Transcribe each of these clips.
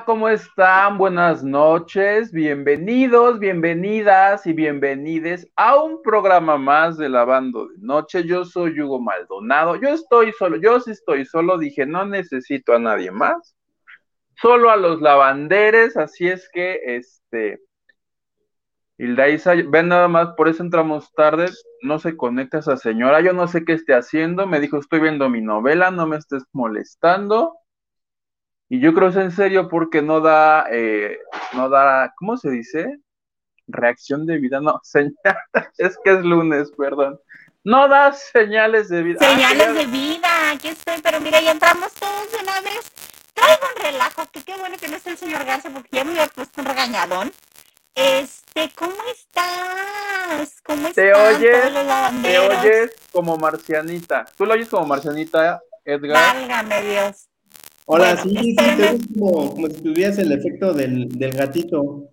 ¿cómo están? Buenas noches, bienvenidos, bienvenidas y bienvenides a un programa más de Lavando de Noche. Yo soy Hugo Maldonado, yo estoy solo, yo sí estoy solo, dije, no necesito a nadie más, solo a los lavanderes, así es que, este, Hilda Isa, ven nada más, por eso entramos tarde, no se conecta esa señora, yo no sé qué esté haciendo, me dijo, estoy viendo mi novela, no me estés molestando. Y yo creo que es en serio porque no da, eh, no da, ¿cómo se dice? Reacción de vida, no, señal, es que es lunes, perdón. No da señales de vida. Señales ah, de vida, aquí estoy, pero mira, ya entramos todos de una vez. Traigo un relajo, que qué bueno que no está el señor Garza, porque ya me había puesto un regañadón. Este, ¿cómo estás? ¿Cómo estás? Te oyes, te oyes como marcianita. ¿Tú lo oyes como marcianita, Edgar? Válgame Dios. Hola, sí, sí, te ves como, como, si tuvieras el efecto del, del gatito.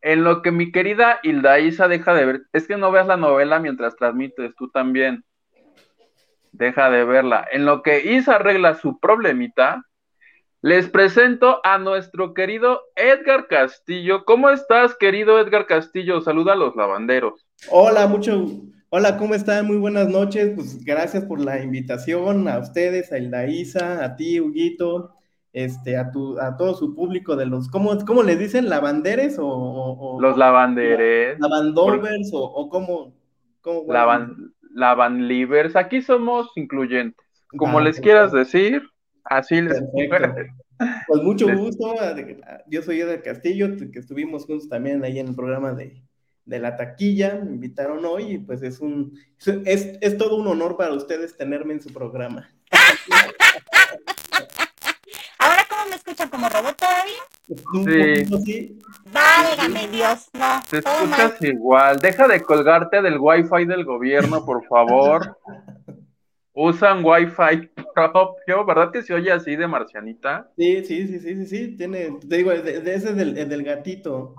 En lo que mi querida Hilda Isa deja de ver, es que no veas la novela mientras transmites, tú también. Deja de verla. En lo que Isa arregla su problemita, les presento a nuestro querido Edgar Castillo. ¿Cómo estás, querido Edgar Castillo? Saluda a los lavanderos. Hola, mucho. Hola, ¿cómo están? Muy buenas noches. Pues gracias por la invitación a ustedes, a Hilda Isa, a ti, Huguito, este, a tu, a todo su público de los, ¿cómo, cómo les dicen? ¿Lavanderes o, los lavanderes? ¿Lavandovers o, o cómo? cómo Lavan, lavanlivers. Aquí somos incluyentes. Como ah, les quieras decir, así les. Pues mucho gusto. Yo soy Edgar Castillo, que estuvimos juntos también ahí en el programa de de la taquilla, me invitaron hoy y pues es un, es, es todo un honor para ustedes tenerme en su programa. ¿Ahora cómo me escuchan? ¿Como robot todavía? Sí. sí. Válgame Dios, no. Te escuchas igual. Deja de colgarte del wifi del gobierno, por favor. Usan wifi propio, ¿verdad que se oye así de marcianita? Sí, sí, sí, sí, sí, sí. Tiene, te digo, de, ese es del, del gatito.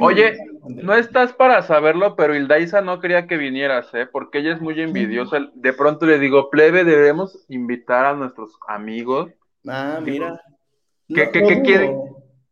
Oye, no estás para saberlo, pero Hildaisa no quería que vinieras, ¿eh? Porque ella es muy envidiosa. De pronto le digo, plebe, debemos invitar a nuestros amigos. Ah, mira. ¿Qué, qué, qué quieren?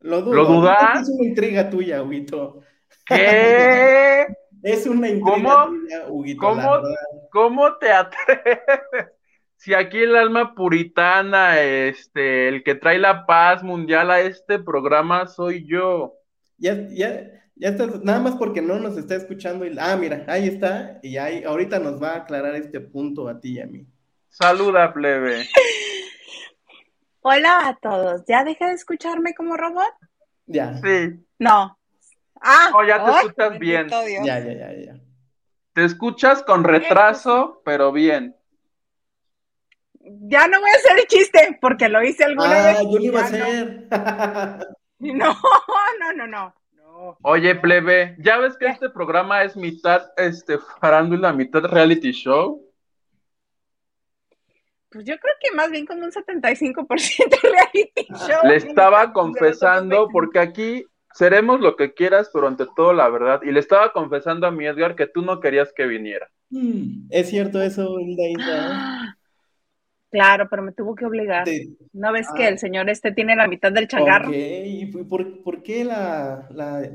Lo, dudo. ¿Lo dudas? Es una intriga tuya, Huguito. ¿Qué? es una intriga ¿Cómo? Huguito. ¿Cómo, ¿Cómo te atreves? Si aquí el alma puritana, este, el que trae la paz mundial a este programa soy yo. Ya, ya, ya está, nada más porque no nos está escuchando. Y, ah, mira, ahí está. Y ahí, ahorita nos va a aclarar este punto a ti y a mí. Saluda, plebe. Hola a todos. ¿Ya deja de escucharme como robot? Ya. Sí. No. Ah, oh, ya te escuchas bien. Ya, ya, ya, ya. Te escuchas con retraso, pero bien. Ya no voy a hacer el chiste porque lo hice alguna ah, vez. yo lo iba a hacer. No, no, no, no. Oye, plebe, ¿ya ves que este programa es mitad este farándula, mitad reality show? Pues yo creo que más bien como un 75% reality show. Le estaba confesando, porque aquí seremos lo que quieras, pero ante todo la verdad. Y le estaba confesando a mi Edgar que tú no querías que viniera. Mm, es cierto eso, Hilda. Claro, pero me tuvo que obligar. ¿No ves que el ah. señor este tiene la mitad del changarro? ¿Y por, por, qué la, la,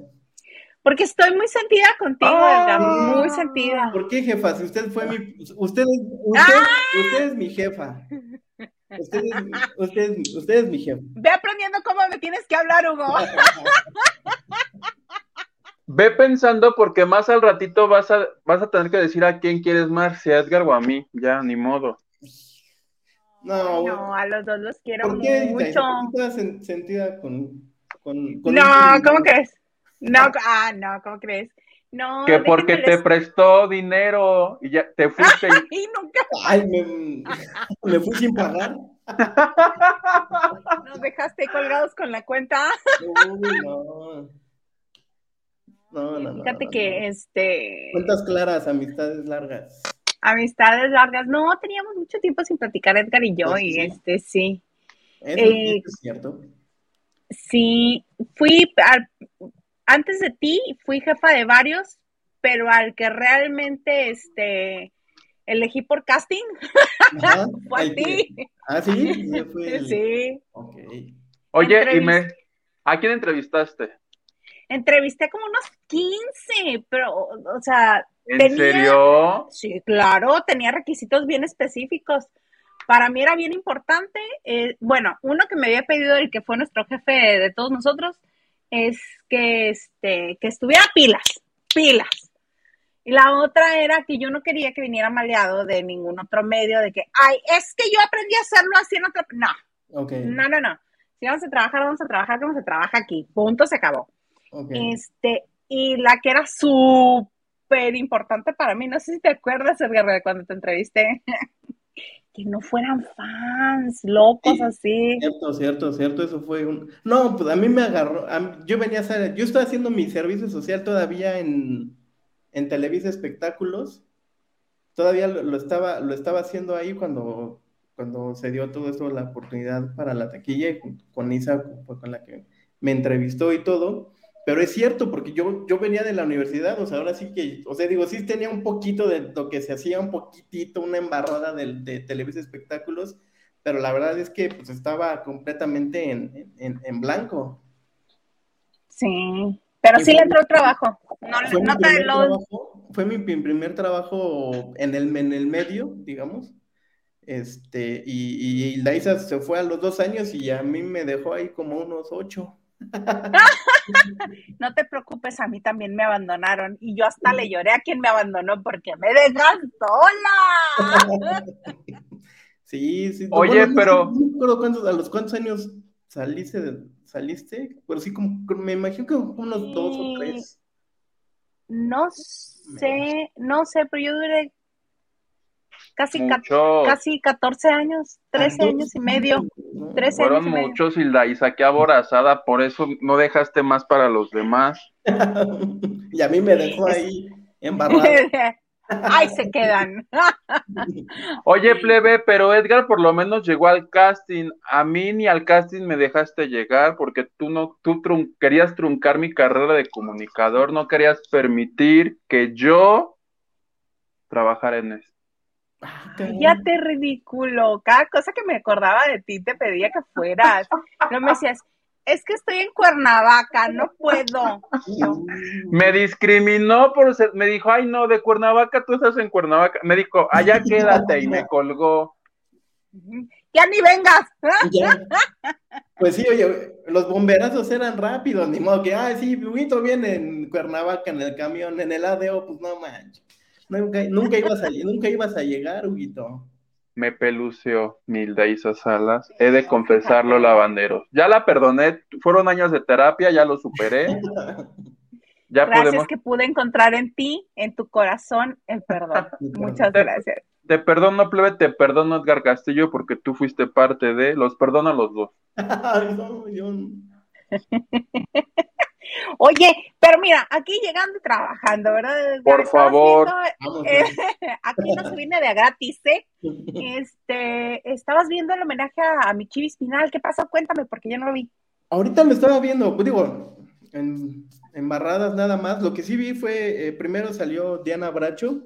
Porque estoy muy sentida contigo, Edgar, muy ah. sentida. ¿Por qué, jefa? Si usted fue mi... Usted, usted, ¡Ah! usted es mi jefa. Usted es, usted, usted es mi jefa. Ve aprendiendo cómo me tienes que hablar, Hugo. Ve pensando porque más al ratito vas a, vas a tener que decir a quién quieres más, si a Edgar o a mí. Ya, ni modo. No, no, a los dos los quiero ¿por qué, mucho. ¿Por qué sentida con, con, No, ¿cómo crees? No, ah, no, ¿cómo crees? No, que porque te prestó dinero y ya te fuiste. y nunca. Ay, me, me fui sin pagar. Nos dejaste colgados con la cuenta. Uy, no. No, no, Fíjate no, que este. Cuentas claras, amistades largas amistades largas. No, teníamos mucho tiempo sin platicar Edgar y yo, pues y este sí. Eh, ¿Es, cierto? Sí, fui, antes de ti, fui jefa de varios, pero al que realmente este, elegí por casting. Ajá, Fue a que- ti. Ah, sí, el- Sí. Ok. Oye, y me. ¿a quién entrevistaste? Entrevisté como unos 15, pero, o sea, ¿En Tenía- serio? Sí, claro, tenía requisitos bien específicos. Para mí era bien importante, eh, bueno, uno que me había pedido el que fue nuestro jefe de todos nosotros, es que, este, que estuviera pilas, pilas. Y la otra era que yo no quería que viniera maleado de ningún otro medio, de que, ay, es que yo aprendí a hacerlo así en otro... No, Ok. no, no, no. Si vamos a trabajar, vamos a trabajar como se trabaja aquí. Punto, se acabó. ok. Este, y la que era súper importante para mí, no sé si te acuerdas, Edgar, de cuando te entrevisté, que no fueran fans, locos Sí. así. Cierto, cierto, cierto, eso fue un... No, pues a mí me agarró, mí- yo venía a hacer, yo estaba haciendo mi servicio social todavía en, en Televisa Espectáculos, todavía lo, lo estaba, lo estaba haciendo ahí cuando, cuando se dio todo esto, la oportunidad para la taquilla, con, con Isa con la que me entrevistó y todo, pero es cierto, porque yo, yo venía de la universidad, o sea, ahora sí que, o sea, digo, sí tenía un poquito de lo que se hacía, un poquitito, una embarrada de, de Televisa Espectáculos, pero la verdad es que pues estaba completamente en, en, en blanco. Sí, pero sí le entró trabajo. No, Fue, no mi te primer lo... trabajo, fue mi primer trabajo en el, en el medio, digamos. Este, y, y se fue a los dos años y a mí me dejó ahí como unos ocho. No te preocupes, a mí también me abandonaron y yo hasta le lloré a quien me abandonó porque me dejas sola. Sí, sí. Oye, pero- No me acuerdo cuántos, a los cuántos años saliste, de- saliste, pero sí, como, me imagino que unos dos o tres. No sé, no sé, pero yo duré casi, casi 14 años, 13 años y medio. ¿no? 13 Fueron años y medio. muchos, Hilda, y saqué aborazada, por eso no dejaste más para los demás. Y a mí me dejó ahí embarrado. Ahí se quedan. Oye, plebe, pero Edgar por lo menos llegó al casting. A mí ni al casting me dejaste llegar porque tú no, tú trun- querías truncar mi carrera de comunicador, no querías permitir que yo trabajara en eso. Ya te ridículo. Cada cosa que me acordaba de ti te pedía que fueras. No me decías, es que estoy en Cuernavaca, no puedo. Me discriminó por ser, me dijo, ay no, de Cuernavaca, tú estás en Cuernavaca. Me dijo, allá quédate y me colgó. ya ni vengas. Ya. Pues sí, oye, los bomberazos eran rápidos, ni modo que, ah, sí, Huguito viene en Cuernavaca en el camión, en el ADO, pues no manches. Nunca, nunca, ibas a, nunca ibas a llegar, Huguito. Me peluceó Milda Isa Salas. He de confesarlo, lavanderos. Ya la perdoné, fueron años de terapia, ya lo superé. Ya Gracias podemos. que pude encontrar en ti, en tu corazón, el perdón. Muchas gracias. Te perdono, plebe, te perdono, Edgar Castillo, porque tú fuiste parte de. Los perdono a los dos. Ay, no, yo no. Oye, pero mira, aquí llegando y trabajando, ¿verdad? Por favor. Viendo, eh, aquí no se viene de a gratis, ¿eh? Este, estabas viendo el homenaje a, a mi chivis final. ¿Qué pasó? Cuéntame, porque yo no lo vi. Ahorita lo estaba viendo, pues digo, en, en barradas nada más. Lo que sí vi fue, eh, primero salió Diana Bracho,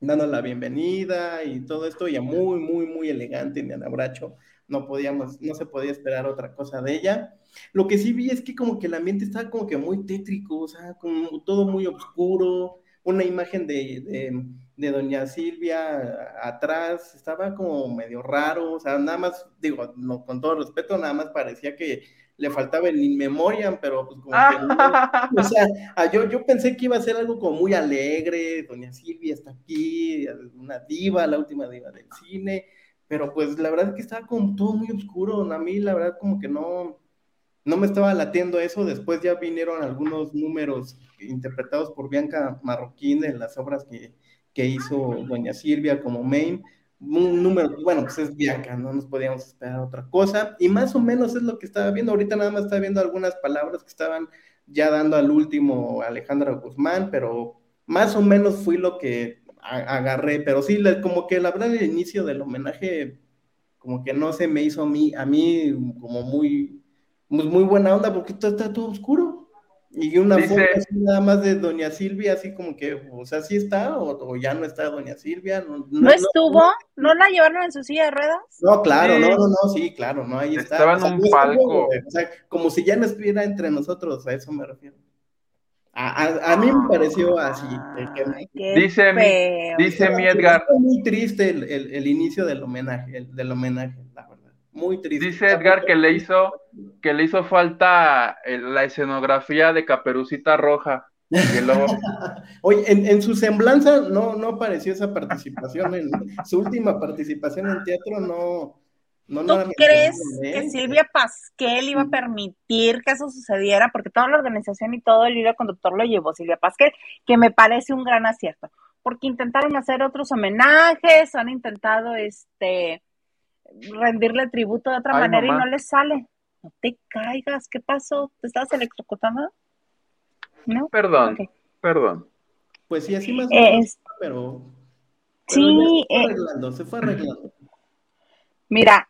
dando la bienvenida y todo esto, ya muy, muy, muy elegante Diana Bracho. No podíamos, no se podía esperar otra cosa de ella. Lo que sí vi es que como que el ambiente estaba como que muy tétrico, o sea, como todo muy oscuro, una imagen de, de, doña Silvia atrás, estaba como medio raro, o sea, nada más, digo, no, con todo respeto, nada más parecía que le faltaba el in memoriam, pero pues como ah, yo, yo pensé que iba a ser algo como muy alegre, doña Silvia está aquí, una diva, la última diva del cine, pero pues la verdad es que estaba como todo muy oscuro, a mí la verdad como que no, no me estaba latiendo eso, después ya vinieron algunos números interpretados por Bianca Marroquín en las obras que, que hizo doña Silvia como main, un número, bueno, pues es Bianca, no nos podíamos esperar otra cosa, y más o menos es lo que estaba viendo, ahorita nada más estaba viendo algunas palabras que estaban ya dando al último Alejandra Guzmán, pero más o menos fui lo que agarré, pero sí, como que la verdad el inicio del homenaje, como que no se me hizo a mí, a mí como muy, muy, muy buena onda, porque todo está todo oscuro. Y una Dice- foto así nada más de Doña Silvia, así como que, o sea, ¿sí está o, o ya no está Doña Silvia? No, ¿No estuvo? ¿No la llevaron en su silla de ruedas? No, claro, Sí. no, no, no, sí, claro, no, ahí está. Estaba en O sea, un palco. O sea, como si ya no estuviera entre nosotros, a eso me refiero. A, a- a mí me pareció así. Ay, Dice mi- feo. dice mi Edgar. muy triste el, el- el inicio del homenaje, el- del homenaje, la verdad. Muy triste. Dice Edgar que le hizo, que le hizo falta el- la escenografía de Caperucita Roja. Oye, en, en su semblanza no, no apareció esa participación, en su última participación en teatro no, no, ¿Tú no crees ¿eh? que Silvia Pasquel iba a permitir que eso sucediera? Porque toda la organización y todo el hilo conductor lo llevó Silvia Pasquel, que me parece un gran acierto. Porque intentaron hacer otros homenajes, han intentado este rendirle tributo de otra Ay, manera y no les sale. No te caigas, ¿qué pasó? ¿Te estabas electrocutando? ¿No? Perdón, perdón. Pues sí, así más o menos, es- pero, pero sí, se fue eh, arreglando, se fue arreglando. Mira,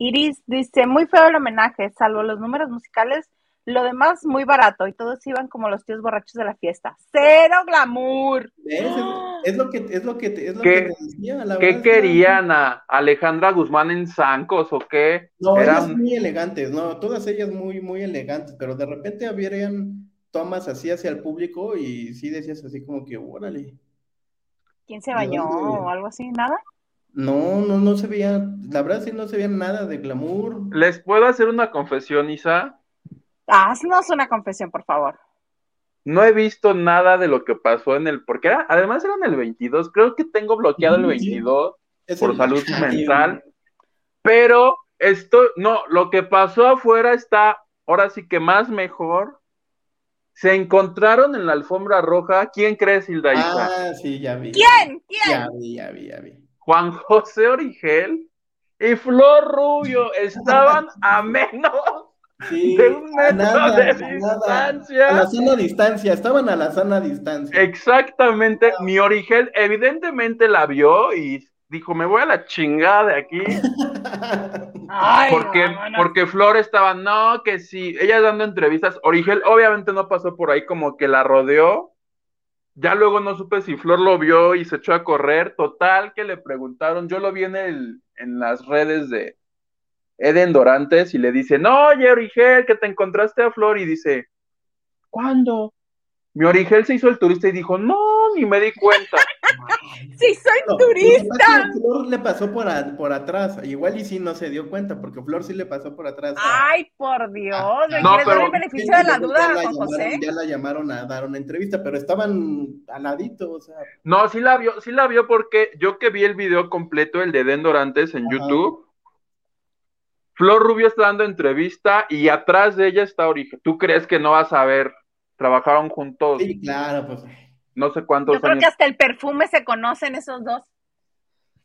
Iris dice, muy feo el homenaje, salvo los números musicales, lo demás muy barato y todos iban como los tíos borrachos de la fiesta. Cero glamour. ¿Ves? Es, es lo que es lo que te, es lo ¿Qué- que te decía, la ¿Qué querían a Alejandra Guzmán en Zancos o qué? No, Era ellas un- muy elegantes, no, todas ellas muy, muy elegantes, pero de repente habían tomas así hacia el público y sí decías así como que, órale. ¿Quién se ¿De bañó o algo así? ¿Nada? No, no, no se veía, la verdad sí no se veía nada de glamour. ¿Les puedo hacer una confesión, Isa? Haznos una confesión, por favor. No he visto nada de lo que pasó en el, porque era, además era en el 22, creo que tengo bloqueado el Sí. 22 Es por el- salud Ay, mental, pero esto, no, lo que pasó afuera está, ahora sí que más mejor. Se encontraron en la alfombra roja, ¿quién crees, Hilda Isa? Ah, sí, ya vi. ¿Quién? ¿Quién? Ya vi, ya vi, ya vi. Juan José Origel y Flor Rubio estaban a menos Sí, de un metro nada, de nada. distancia. A la sana distancia, estaban a la sana distancia. Exactamente, mi Origel evidentemente la vio y dijo, me voy a la chingada de aquí, Ay, porque, porque Flor estaba, no, que sí, ella dando entrevistas, Origel obviamente no pasó por ahí como que la rodeó, ya luego no supe si Flor lo vio y se echó a correr, total que le preguntaron, yo lo vi en, el, en las redes de Eden Dorantes y le dice, no, oye Origel, que te encontraste a Flor y dice, ¿cuándo? Mi Origel se hizo el turista y dijo, no, ni me di cuenta. Sí, soy No, turista. Flor le pasó por, a- por atrás, igual y sí no se dio cuenta, porque Flor sí le pasó por atrás. a- Ay, por Dios. Ah, ¿le no, pero- el beneficio de la Ya duda, la Juan llamaron- José? Ya la llamaron a dar una entrevista, pero estaban al ladito, o sea, No, sí la vio, sí la vio porque yo que vi el video completo, el de Den Dorantes en Ajá. YouTube, Flor Rubio está dando entrevista y atrás de ella está Origel. ¿Tú crees que no vas a ver? Trabajaron juntos sí, claro, pues. No sé cuántos Yo creo años, que hasta el perfume se conocen esos dos.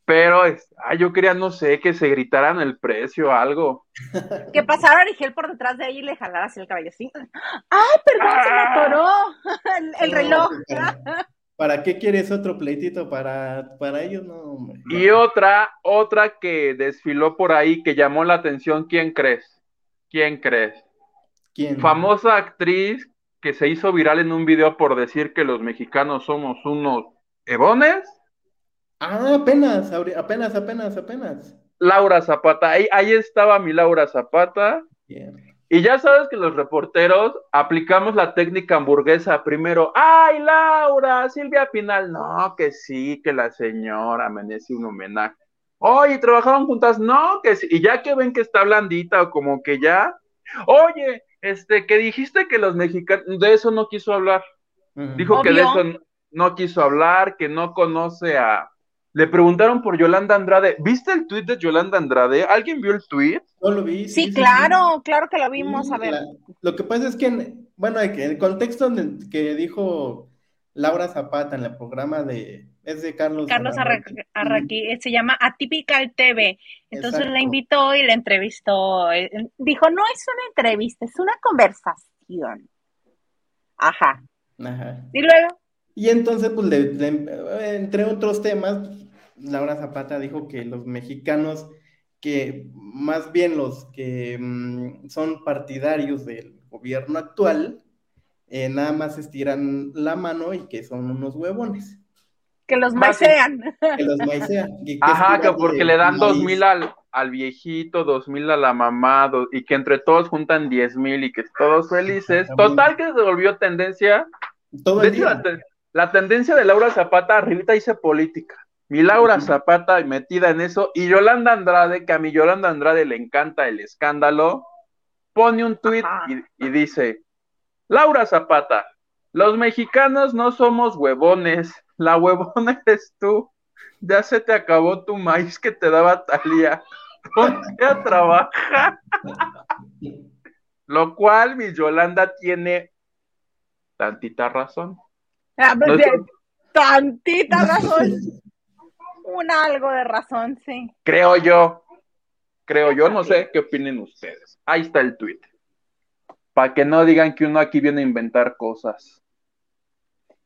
pero es, ay, yo quería, no sé, que se gritaran el precio o algo. Que pasara Origel por detrás de ella y le jalara así el cabello así. ¡Ay, perdón, se me atoró! El, el No, reloj. ¿Para, qué quieres otro pleitito? Para, para ellos, no, hombre. no. Y otra, otra que desfiló por ahí que llamó la atención, ¿quién crees? ¿Quién crees? ¿Quién? famosa actriz que se hizo viral en un video por decir que los mexicanos somos unos ebones, Ah, apenas, apenas, apenas, apenas. Laura Zapata. Ahí, ahí estaba mi Laura Zapata. Bien. Y ya sabes que los reporteros aplicamos la técnica hamburguesa primero. ¡Ay, Laura! Silvia Pinal. No, que sí, que la señora merece un homenaje. Oye, ¿trabajaron juntas? No, que sí. Y ya que ven que está blandita o como que ya. Oye, este, que dijiste que los mexicanos, de eso no quiso hablar. Dijo que de eso no quiso hablar, que no conoce a. Le preguntaron por Yolanda Andrade. ¿Viste el tweet de Yolanda Andrade? ¿Alguien vio el tweet? No lo vi. Sí, claro, claro que lo Sí, vimos. A ver. la- lo que pasa es que, en- bueno, en el contexto en el que dijo Laura Zapata en el programa de, es de Carlos. Carlos Arraqui. Arra- Arraqui, eh, se llama Atypical TV. Entonces Exacto. la invitó y la entrevistó. eh, Dijo, no es una entrevista, es una conversación. Ajá. Ajá. Y luego, Y entonces, pues, entre otros temas, Laura Zapata dijo que los mexicanos, que más bien los que mm, son partidarios del gobierno actual, eh, nada más estiran la mano y que son unos huevones. Que los maicean. Que los maicean. Ajá, que porque le dan dos mil al, al viejito, dos mil a la mamá, y que entre todos juntan diez mil y que todos felices. Total que se volvió tendencia. Todo el día. La, la, tendencia de Laura Zapata, arribita dice política. Mi Laura Zapata metida en eso, y Yolanda Andrade, que a mi Yolanda Andrade le encanta el escándalo, pone un tuit y, y dice, Laura Zapata, los mexicanos no somos huevones, la huevona eres tú. Ya se te acabó tu maíz que te daba Talía. Ponte a trabajar. Lo cual mi Yolanda tiene tantita razón. Ah, pues, tantita razón. Un algo de razón, sí. Creo yo. Creo yo, no sé qué opinen ustedes. Ahí está el tweet. Para que no digan que uno aquí viene a inventar cosas.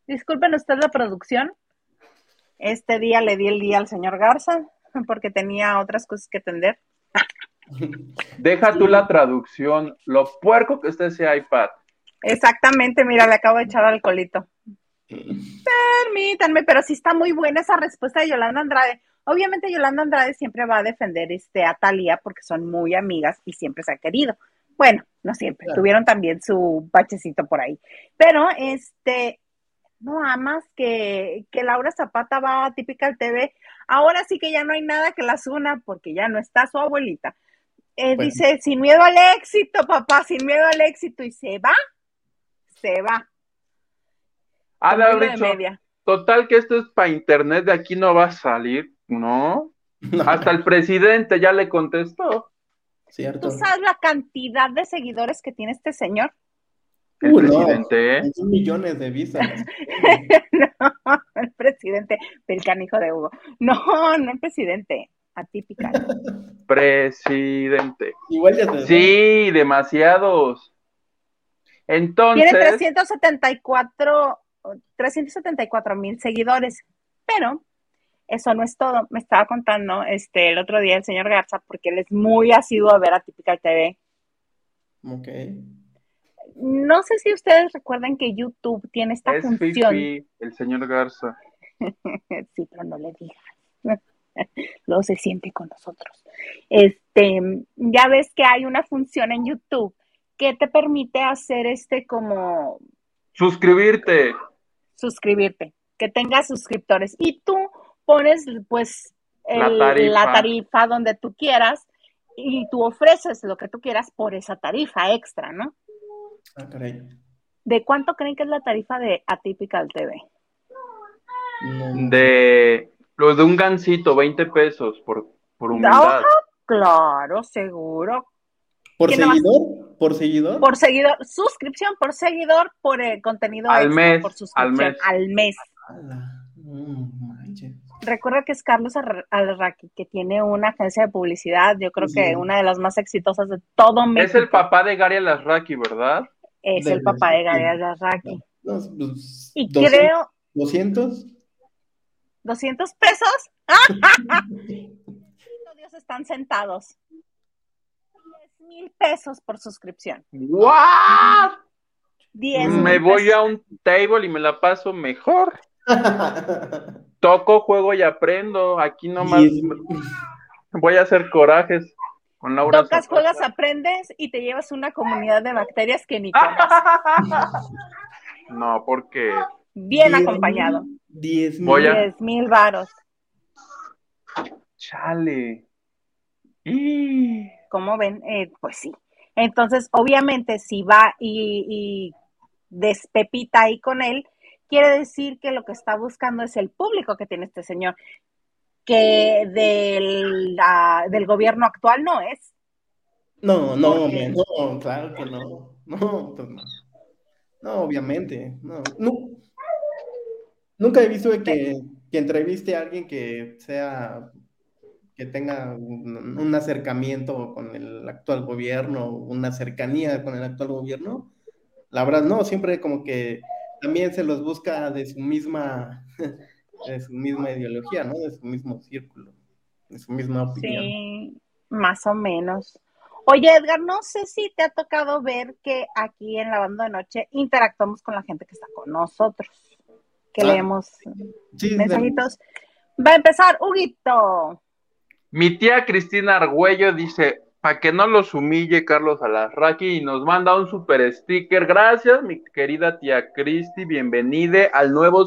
Disculpen usted la producción. Este día le di el día al señor Garza porque tenía otras cosas que atender. Deja tú la traducción, lo puerco que esté ese iPad. Exactamente, mira, le acabo de echar alcoholito. Permítanme, pero sí está muy buena esa respuesta de Yolanda Andrade. Obviamente Yolanda Andrade siempre va a defender este, a Talía porque son muy amigas y siempre se ha querido. Bueno, no siempre, tuvieron también su bachecito por ahí. Pero este, no amas que, que Laura Zapata va a Típica TV. Ahora sí que ya no hay nada que las una porque ya no está su abuelita. Eh, dice, sin miedo al éxito, papá, sin miedo al éxito. Y se va, se va. Ha de total que esto es para internet, de aquí no va a salir, ¿no? Hasta el presidente ya le contestó. ¿Tú sabes la cantidad de seguidores que tiene este señor? El presidente. No, millones de visas. no, el presidente del canijo de Hugo. No, no el presidente. Atípica. Presidente. Igual ya Sí, demasiados. Entonces. Tiene 374, 374 mil seguidores. Pero eso no es todo. Me estaba contando este el otro día el señor Garza, porque él es muy asiduo a ver a Typical TV. Ok no sé si ustedes recuerdan que YouTube tiene esta es función. el señor Garza. sí, pero no le digas. Luego se siente con nosotros. Este, ya ves que hay una función en YouTube que te permite hacer este como suscribirte. Suscribirte, que tengas suscriptores y tú pones pues la tarifa donde tú quieras y tú ofreces lo que tú quieras por esa tarifa extra, ¿no? Ah, caray. ¿De cuánto creen que es la tarifa de Atypical TV? De lo de un gancito, 20 pesos por, por unidad. claro, seguro. ¿Por seguidor? ¿Por seguidor? Por seguidor, suscripción por seguidor, por el contenido al mes, por suscripción al mes. Recuerda que es Carlos Alraqui, que tiene una agencia de publicidad, yo creo que una de las más exitosas de todo México. Es el papá de Gary Alraqui, ¿verdad? Es el papá de Gary Alraqui. Pues, y creo... ¿200? ¿200 pesos? Dios están sentados. 10 mil pesos por suscripción. ¿What? 10 me voy a un table y me la paso mejor. Toco, juego y aprendo. Aquí nomás voy a hacer corajes con Laura. Tocas, juegas, aprendes y te llevas una comunidad de bacterias que ni conoces. no, porque. Bien acompañado. 10 mil varos. Chale. Y... ¿Cómo ven? Eh, pues sí. Entonces, obviamente, si va y, y despepita ahí con él, quiere decir que lo que está buscando es el público que tiene este señor, que del, del gobierno actual no es. No, no, no, claro que no. No, pues no. No, obviamente. No, Nunca he visto que, que entreviste a alguien que sea que tenga un, acercamiento con el actual gobierno, una cercanía con el actual gobierno. La verdad, no, siempre como que también se los busca de su misma, de su misma ideología, ¿no? De su mismo círculo, de su misma opinión. Sí, más o menos. Oye, Edgar, no sé si te ha tocado ver que aquí en la banda de noche interactuamos con la gente que está con nosotros, que Ah, leemos Sí, mensajitos. Va a empezar, Huguito. Mi tía Cristina Argüello dice, para que no los humille Carlos Alarraqui y nos manda un super sticker. Gracias, mi querida tía Cristi, bienvenida al nuevo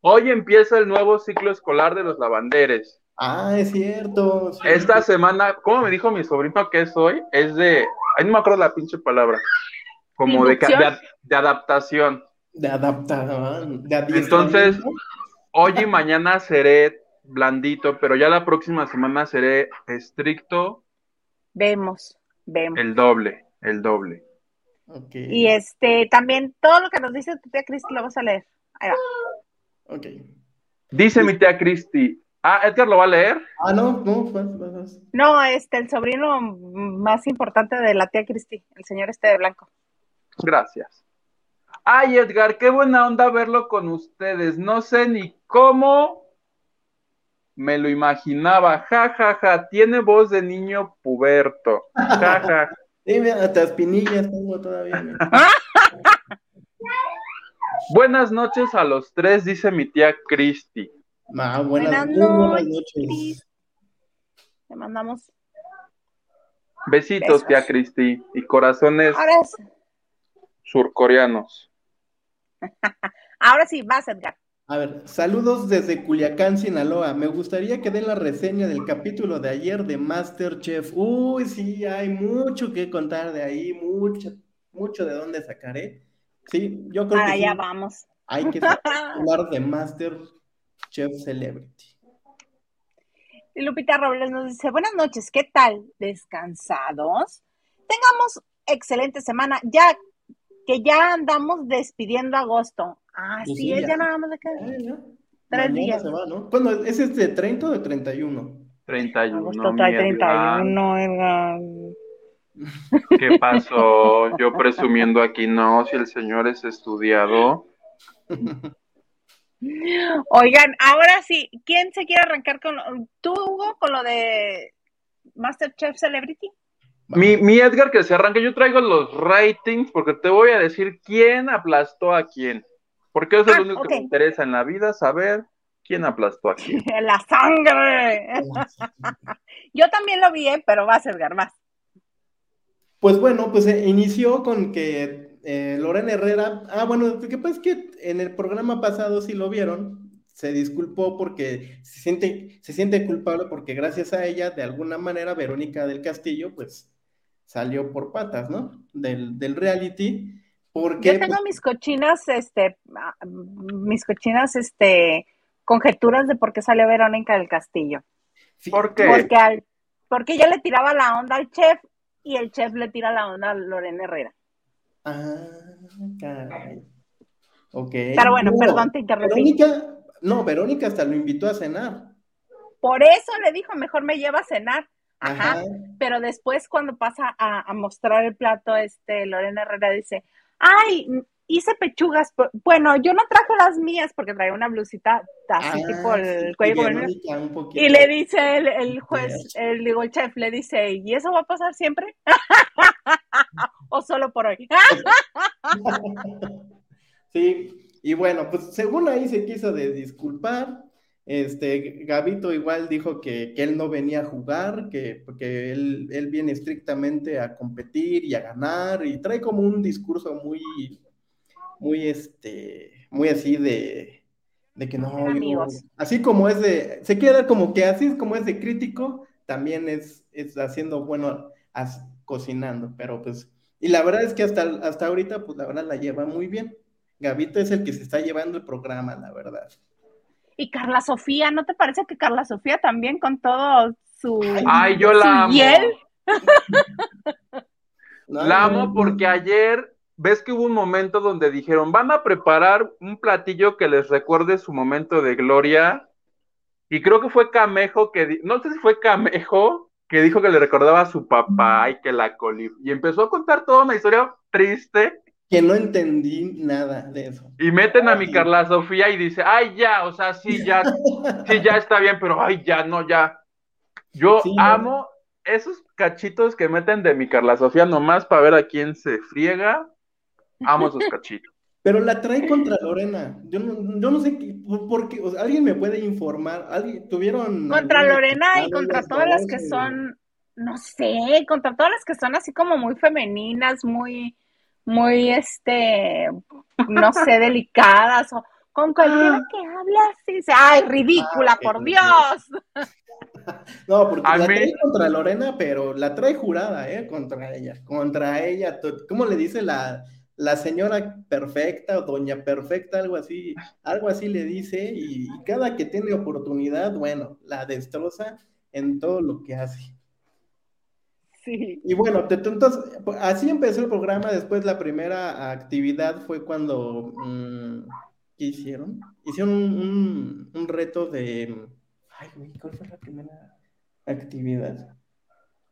Hoy empieza el nuevo ciclo escolar de los lavanderes. Ah, es cierto. sí. Esta semana, ¿cómo me dijo mi sobrino que es hoy? Es de, ay, no me acuerdo la pinche palabra, como de, de, ¿Inducción? ad- de adaptación. De. Entonces, hoy y mañana seré blandito, pero ya la próxima semana seré estricto, Vemos, vemos. el doble, el doble. Y este, también todo lo que nos dice tu tía Cristi lo vamos a leer. Ahí va. Ok. Dice mi tía Cristi. Ah, Edgar lo va a leer. Ah, no, no, vas, vas. No, este, el sobrino más importante de la tía Cristi, el señor este de blanco. Gracias. Ay, Edgar, qué buena onda verlo con ustedes. No sé ni cómo me lo imaginaba. Ja, ja, ja. Tiene voz de niño puberto. Ja, ja. Sí, mira, hasta espinillas tengo todavía. Buenas noches a los tres, dice mi tía Cristi. Ah, buenas, Buenas buenas noches. Le mandamos. Besitos, Besos. tía Cristi. Y corazones Ahora, es- surcoreanos. ahora sí, vas, Edgar. A ver, saludos desde Culiacán, Sinaloa. Me gustaría que den la reseña del capítulo de ayer de Masterchef. Uy, sí, hay mucho que contar de ahí, mucho, mucho de dónde sacaré. Sí, yo creo Para que sí, allá vamos. hay que hablar de Masterchef Celebrity. Lupita Robles nos dice, buenas noches, ¿qué tal? ¿Descansados? Tengamos excelente semana, ya que ya andamos despidiendo agosto. Ah, Pues sí, es ya. ya nada más de que. Tres Mañana días. se va, ¿no? ¿Cuándo? ¿Es este 30 o de 31? 31. agosto trae mi 31, Edgar. Edgar. ¿Qué pasó? Yo presumiendo aquí, no, si el señor es estudiado. Oigan, ahora sí, ¿quién se quiere arrancar con lo, tú, Hugo, con lo de Masterchef Celebrity? Mi, mi Edgar que se arranque, yo traigo los ratings porque te voy a decir quién aplastó a quién. Porque eso es Ah, lo único que me interesa en la vida, saber quién aplastó a quién. La sangre. Yo también lo vi, ¿eh? pero vas, Edgar, vas. Pues bueno, pues eh, inició con que eh, Lorena Herrera, ah, bueno, lo que pasa es que en el programa pasado sí lo vieron, se disculpó porque se siente, se siente culpable porque gracias a ella, de alguna manera, Verónica del Castillo, pues salió por patas, ¿no? Del, del reality, porque Yo tengo mis cochinas, este, ah, mis cochinas, este, conjeturas de por qué salió Verónica del Castillo. sí, ¿Por qué? Porque al, porque ella le tiraba la onda al chef y el chef le tira la onda a Lorena Herrera. Ah, caray. Ok. Pero bueno, No, perdón, te interrumpí. Verónica, no, Verónica hasta lo invitó a cenar. Por eso le dijo, mejor me lleva a cenar. Ajá. Ajá. Pero después cuando pasa a, a mostrar el plato, este, Lorena Herrera dice, ay, hice pechugas. Bueno, yo no traje las mías porque traía una blusita así Ah, tipo el cuello y como el le dice el, el juez, el, digo, el chef, le dice, ¿y eso va a pasar siempre? ¿O solo por hoy? Sí, y bueno, pues según ahí se quiso de disculpar, este, Gabito igual dijo que, que él no venía a jugar, que porque él, él viene estrictamente a competir y a ganar, y trae como un discurso muy, muy, este, muy así de, de que no, yo- así como es de, se queda como que así es como es de crítico, también es, es haciendo, bueno, as- cocinando, pero pues, y la verdad es que hasta, hasta ahorita, pues la verdad la lleva muy bien. Gabito es el que se está llevando el programa, la verdad. Y Carla Sofía, ¿no te parece que Carla Sofía también con todo su... Ay, yo su la amo. hiel? La amo porque ayer, ves que hubo un momento donde dijeron, van a preparar un platillo que les recuerde su momento de gloria. Y creo que fue Camejo que, no sé si fue Camejo que dijo que le recordaba a su papá y que la coli. Y empezó a contar toda una historia triste. Que no entendí nada de eso. Y meten a mi. Carla Sofía y dice, ay, ya, o sea, sí, ya, sí, ya está bien, pero ay, ya, no, ya. Yo Sí, no. amo esos cachitos que meten de mi Carla Sofía nomás para ver a quién se friega, amo esos cachitos. Pero la trae contra Lorena. Yo no, yo no sé qué, por qué. o sea, alguien me puede informar. ¿Alguien, ¿Tuvieron Contra Lorena y contra todas las que son, no sé, contra todas las que son así como muy femeninas, muy, muy, este, no sé, delicadas o con cualquiera que hable así, dice, ay, ridícula, Ah, por. Dios. No, porque A la mí- trae contra Lorena, pero la trae jurada, ¿eh? Contra ella. Contra ella. ¿Cómo le dice la, la señora perfecta o doña perfecta? Algo así. Algo así le dice. Y, y cada que tiene oportunidad, bueno, la destroza en todo lo que hace. Sí. Y bueno, te- entonces, pues, así empezó el programa. Después la primera actividad fue cuando, mm, ¿qué hicieron? Hicieron un, un- un reto de, ay, güey, ¿cuál fue la primera actividad?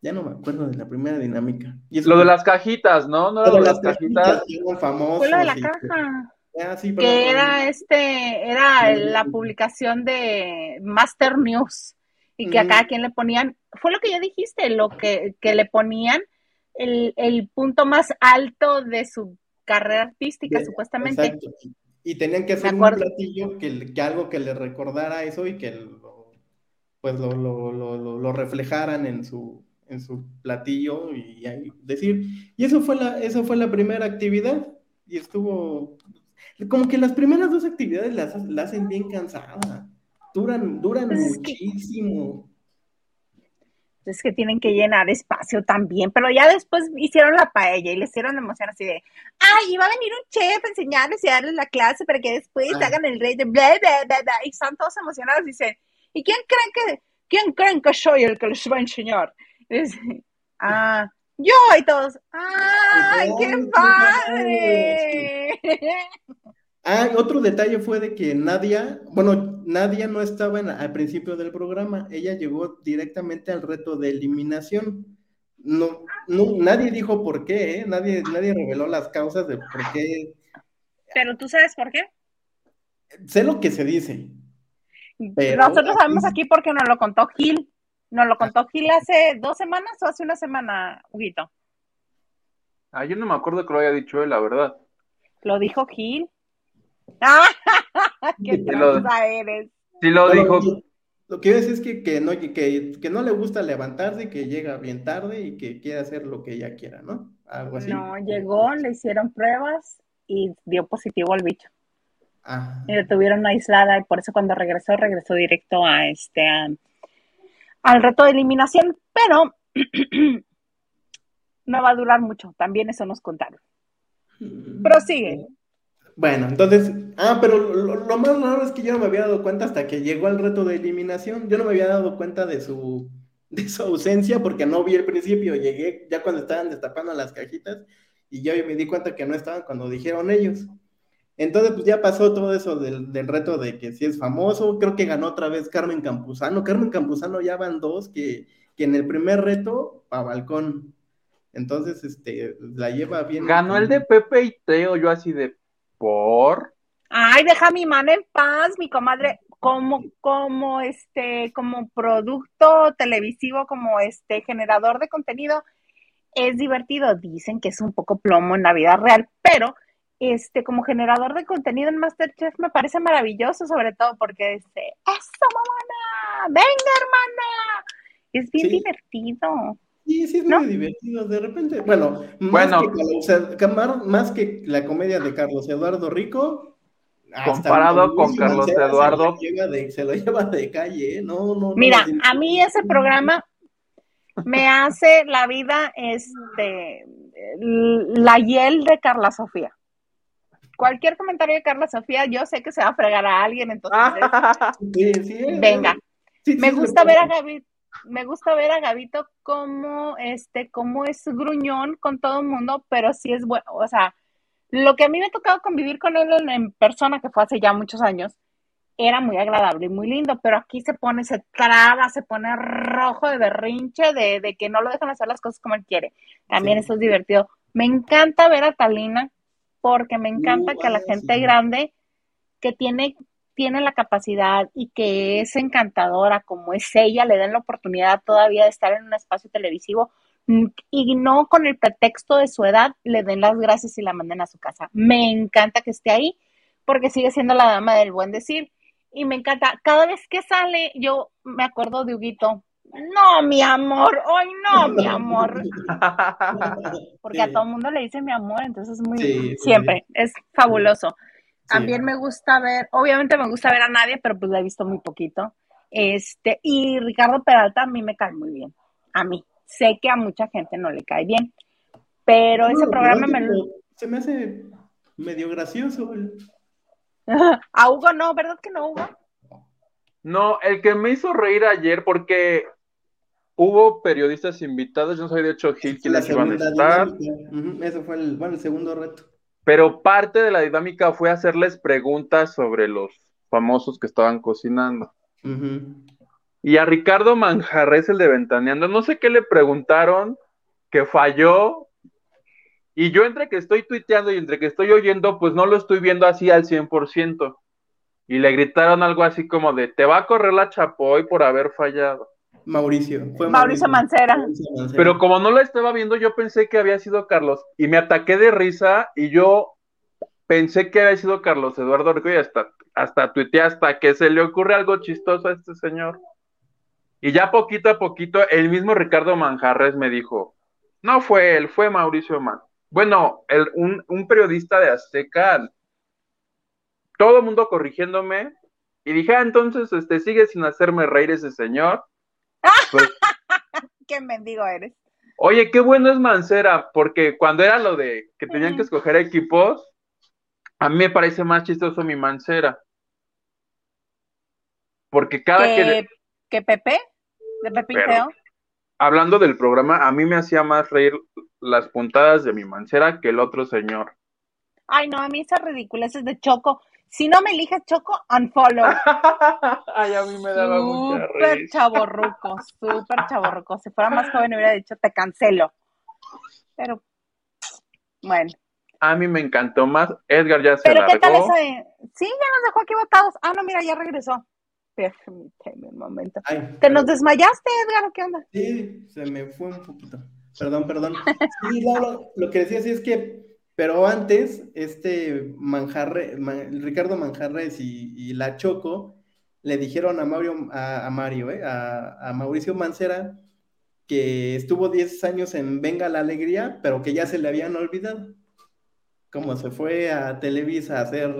Ya no me acuerdo de la primera dinámica. Y eso Lo de las cajitas, ¿no? ¿No era lo de de las cajitas? famosos. Fue lo de la caja, Ah, sí, que era este, era Sí. la publicación de Master News y que a Ujú. cada quien le ponían, fue lo que ya dijiste, lo que, que le ponían el, el punto más alto de su carrera artística, supuestamente. Exacto. Y tenían que hacer un platillo que, que algo que le recordara eso y que lo, pues lo, lo, lo, lo- reflejaran en su, en su platillo y ahí decir. Y eso fue la, eso fue la primera actividad. Y estuvo. Como que las primeras dos actividades las, las hacen bien cansadas. Duran, duran Pues es que- muchísimo. Es que tienen que llenar espacio también, pero ya después hicieron la paella y le hicieron la emoción así de, ay, iba a venir un chef a enseñarles y darles la clase para que después Ah. hagan el rey de bla, bla, bla, bla. Y están todos emocionados y dicen, ¿y quién creen que, quién creen que soy el que les va a enseñar? Y dice, ah, yo y todos, ¡ay, qué Ay, qué padre! Ah, otro detalle fue de que Nadia, bueno, Nadia no estaba en- al principio del programa, ella llegó directamente al reto de eliminación. No, no, nadie dijo por qué, ¿eh? Nadie, nadie reveló las causas de por qué. Pero tú sabes por qué. Sé lo que se dice. Pero- Nosotros sabemos aquí porque nos lo contó Gil. Nos lo contó Gil hace dos semanas o hace una semana, Huguito. Ah, yo no me acuerdo que lo haya dicho él, la verdad. Lo dijo Gil. ¡Qué Sí, lo- tranza eres! Sí lo Bueno, dijo. yo- Lo que iba a decir es que, que no, que, que no le gusta levantarse, que llega bien tarde y que quiere hacer lo que ella quiera, ¿no? Algo así. No, llegó, le hicieron pruebas y dio positivo al bicho. Ah, Y le tuvieron aislada y por eso cuando regresó, regresó directo a este a- al reto de eliminación, pero no va a durar mucho, también eso nos contaron. Prosigue. Bueno, entonces, ah, pero lo, más raro es que yo no me había dado cuenta hasta que llegó al reto de eliminación. Yo no me había dado cuenta de su, de su ausencia porque no vi el principio. Llegué ya cuando estaban destapando las cajitas y yo me di cuenta que no estaban cuando dijeron ellos. Entonces, pues ya pasó todo eso del, del reto de que si es famoso. Creo que ganó otra vez Carmen Campuzano. Carmen Campuzano ya van dos que, que en el primer reto a balcón. Entonces, este, la lleva bien. Ganó el de Pepe y Teo, yo así de por. Ay, deja mi mano en paz, mi comadre. Como, como este, como producto televisivo, como este generador de contenido, es divertido. Dicen que es un poco plomo en la vida real, pero este, como generador de contenido en Masterchef me parece maravilloso, sobre todo porque dice, ¡Eso, mamá! ¡Venga, hermana! Es bien Sí. divertido. Sí, sí, es ¿No? muy divertido. De repente, bueno, más, Bueno. que, Ed- Camar- más que la comedia de Carlos Eduardo Rico, hasta Comparado con Carlos Mancera Eduardo. Se lo, lleva de, se lo lleva de calle, ¿eh? No, no. Mira, a mí ese programa me hace la vida, este, la hiel de Carla Sofía. Cualquier comentario de Carla Sofía, yo sé que se va a fregar a alguien, entonces Sí, sí, eh, venga. sí, sí, me gusta ver a Gaby, me gusta ver a Gabito como, este, como es gruñón con todo el mundo, pero sí es bueno, o sea, lo que a mí me ha tocado convivir con él en, persona, que fue hace ya muchos años, era muy agradable y muy lindo, pero aquí se pone, se traba, se pone rojo de berrinche, de, de que no lo dejan hacer las cosas como él quiere. También Sí. eso es divertido. Me encanta ver a Talina, porque me encanta Uh, que a la gente sí. grande que tiene tiene la capacidad y que es encantadora como es ella, le den la oportunidad todavía de estar en un espacio televisivo mm, y no con el pretexto de su edad le den las gracias y la manden a su casa. Me encanta que esté ahí porque sigue siendo la dama del buen decir y me encanta. Cada vez que sale, yo me acuerdo de Huguito. No, mi amor, hoy no, mi amor. Porque a todo el mundo le dice mi amor, entonces es muy, Sí, sí, siempre, es fabuloso. Sí. También me gusta ver, obviamente me gusta ver a nadie, pero pues la he visto muy poquito. Este, y Ricardo Peralta a mí me cae muy bien. A mí. Sé que a mucha gente no le cae bien. Pero ese programa no, me lo... Se me hace medio gracioso. A Hugo no, ¿verdad que no, Hugo? No, el que me hizo reír ayer porque hubo periodistas invitados, yo no sabía de hecho Gil La quiénes iban a estar, Ese fue el, bueno, el segundo reto. Pero parte de la dinámica fue hacerles preguntas sobre los famosos que estaban cocinando. Y a Ricardo Manjarres, el de Ventaneando, no sé qué le preguntaron, que falló. Y yo entre que estoy tuiteando y entre que estoy oyendo, pues no lo estoy viendo así al 100%. Y le gritaron algo así como de, te va a correr la Chapoy por haber fallado. Mauricio. Fue Mauricio Mancera. Mauricio Mancera. Pero como no lo estaba viendo, yo pensé que había sido Carlos. Y me ataqué de risa y yo pensé que había sido Carlos Eduardo Rico y hasta, hasta tuiteé hasta que se le ocurre algo chistoso a este señor. Y ya poquito a poquito, el mismo Ricardo Manjarres me dijo, no fue él, fue Mauricio Man. Bueno, el, un, un periodista de Azteca, todo el mundo corrigiéndome, y dije, ah, entonces este, sigue sin hacerme reír ese señor. Pues, Qué mendigo eres. Oye, qué bueno es Mancera, porque cuando era lo de que tenían que escoger equipos, a mí me parece más chistoso mi Mancera. Porque cada que, ¿Que, que Pepe? ¿De Pepe y Pero- Teo? hablando del programa, a mí me hacía más reír las puntadas de mi Mancera que el otro señor. Ay, no, a mí esas ridiculeces de Choco. Si no me eliges Choco, unfollow. Ay, a mí me daba mucha Súper risa. chaborruco, súper chaborruco. Si fuera más joven hubiera dicho, te cancelo. Pero, bueno. A mí me encantó más. Edgar ya se ¿Pero qué tal largó. ese? Sí, ya nos dejó aquí botados. Ah, no, mira, ya regresó. Permíteme un momento. Ay, ¿Te nos desmayaste, Edgar, o qué onda? Sí, se me fue un poquito. Perdón, perdón. Sí, no, lo, lo que decía sí es que, pero antes, este Manjarre, Ma- Ricardo Manjarres y, y la Choco le dijeron a Mario, a, a Mario, eh, a, a Mauricio Mancera que estuvo 10 años en Venga la Alegría, pero que ya se le habían olvidado. Como se fue a Televisa a hacer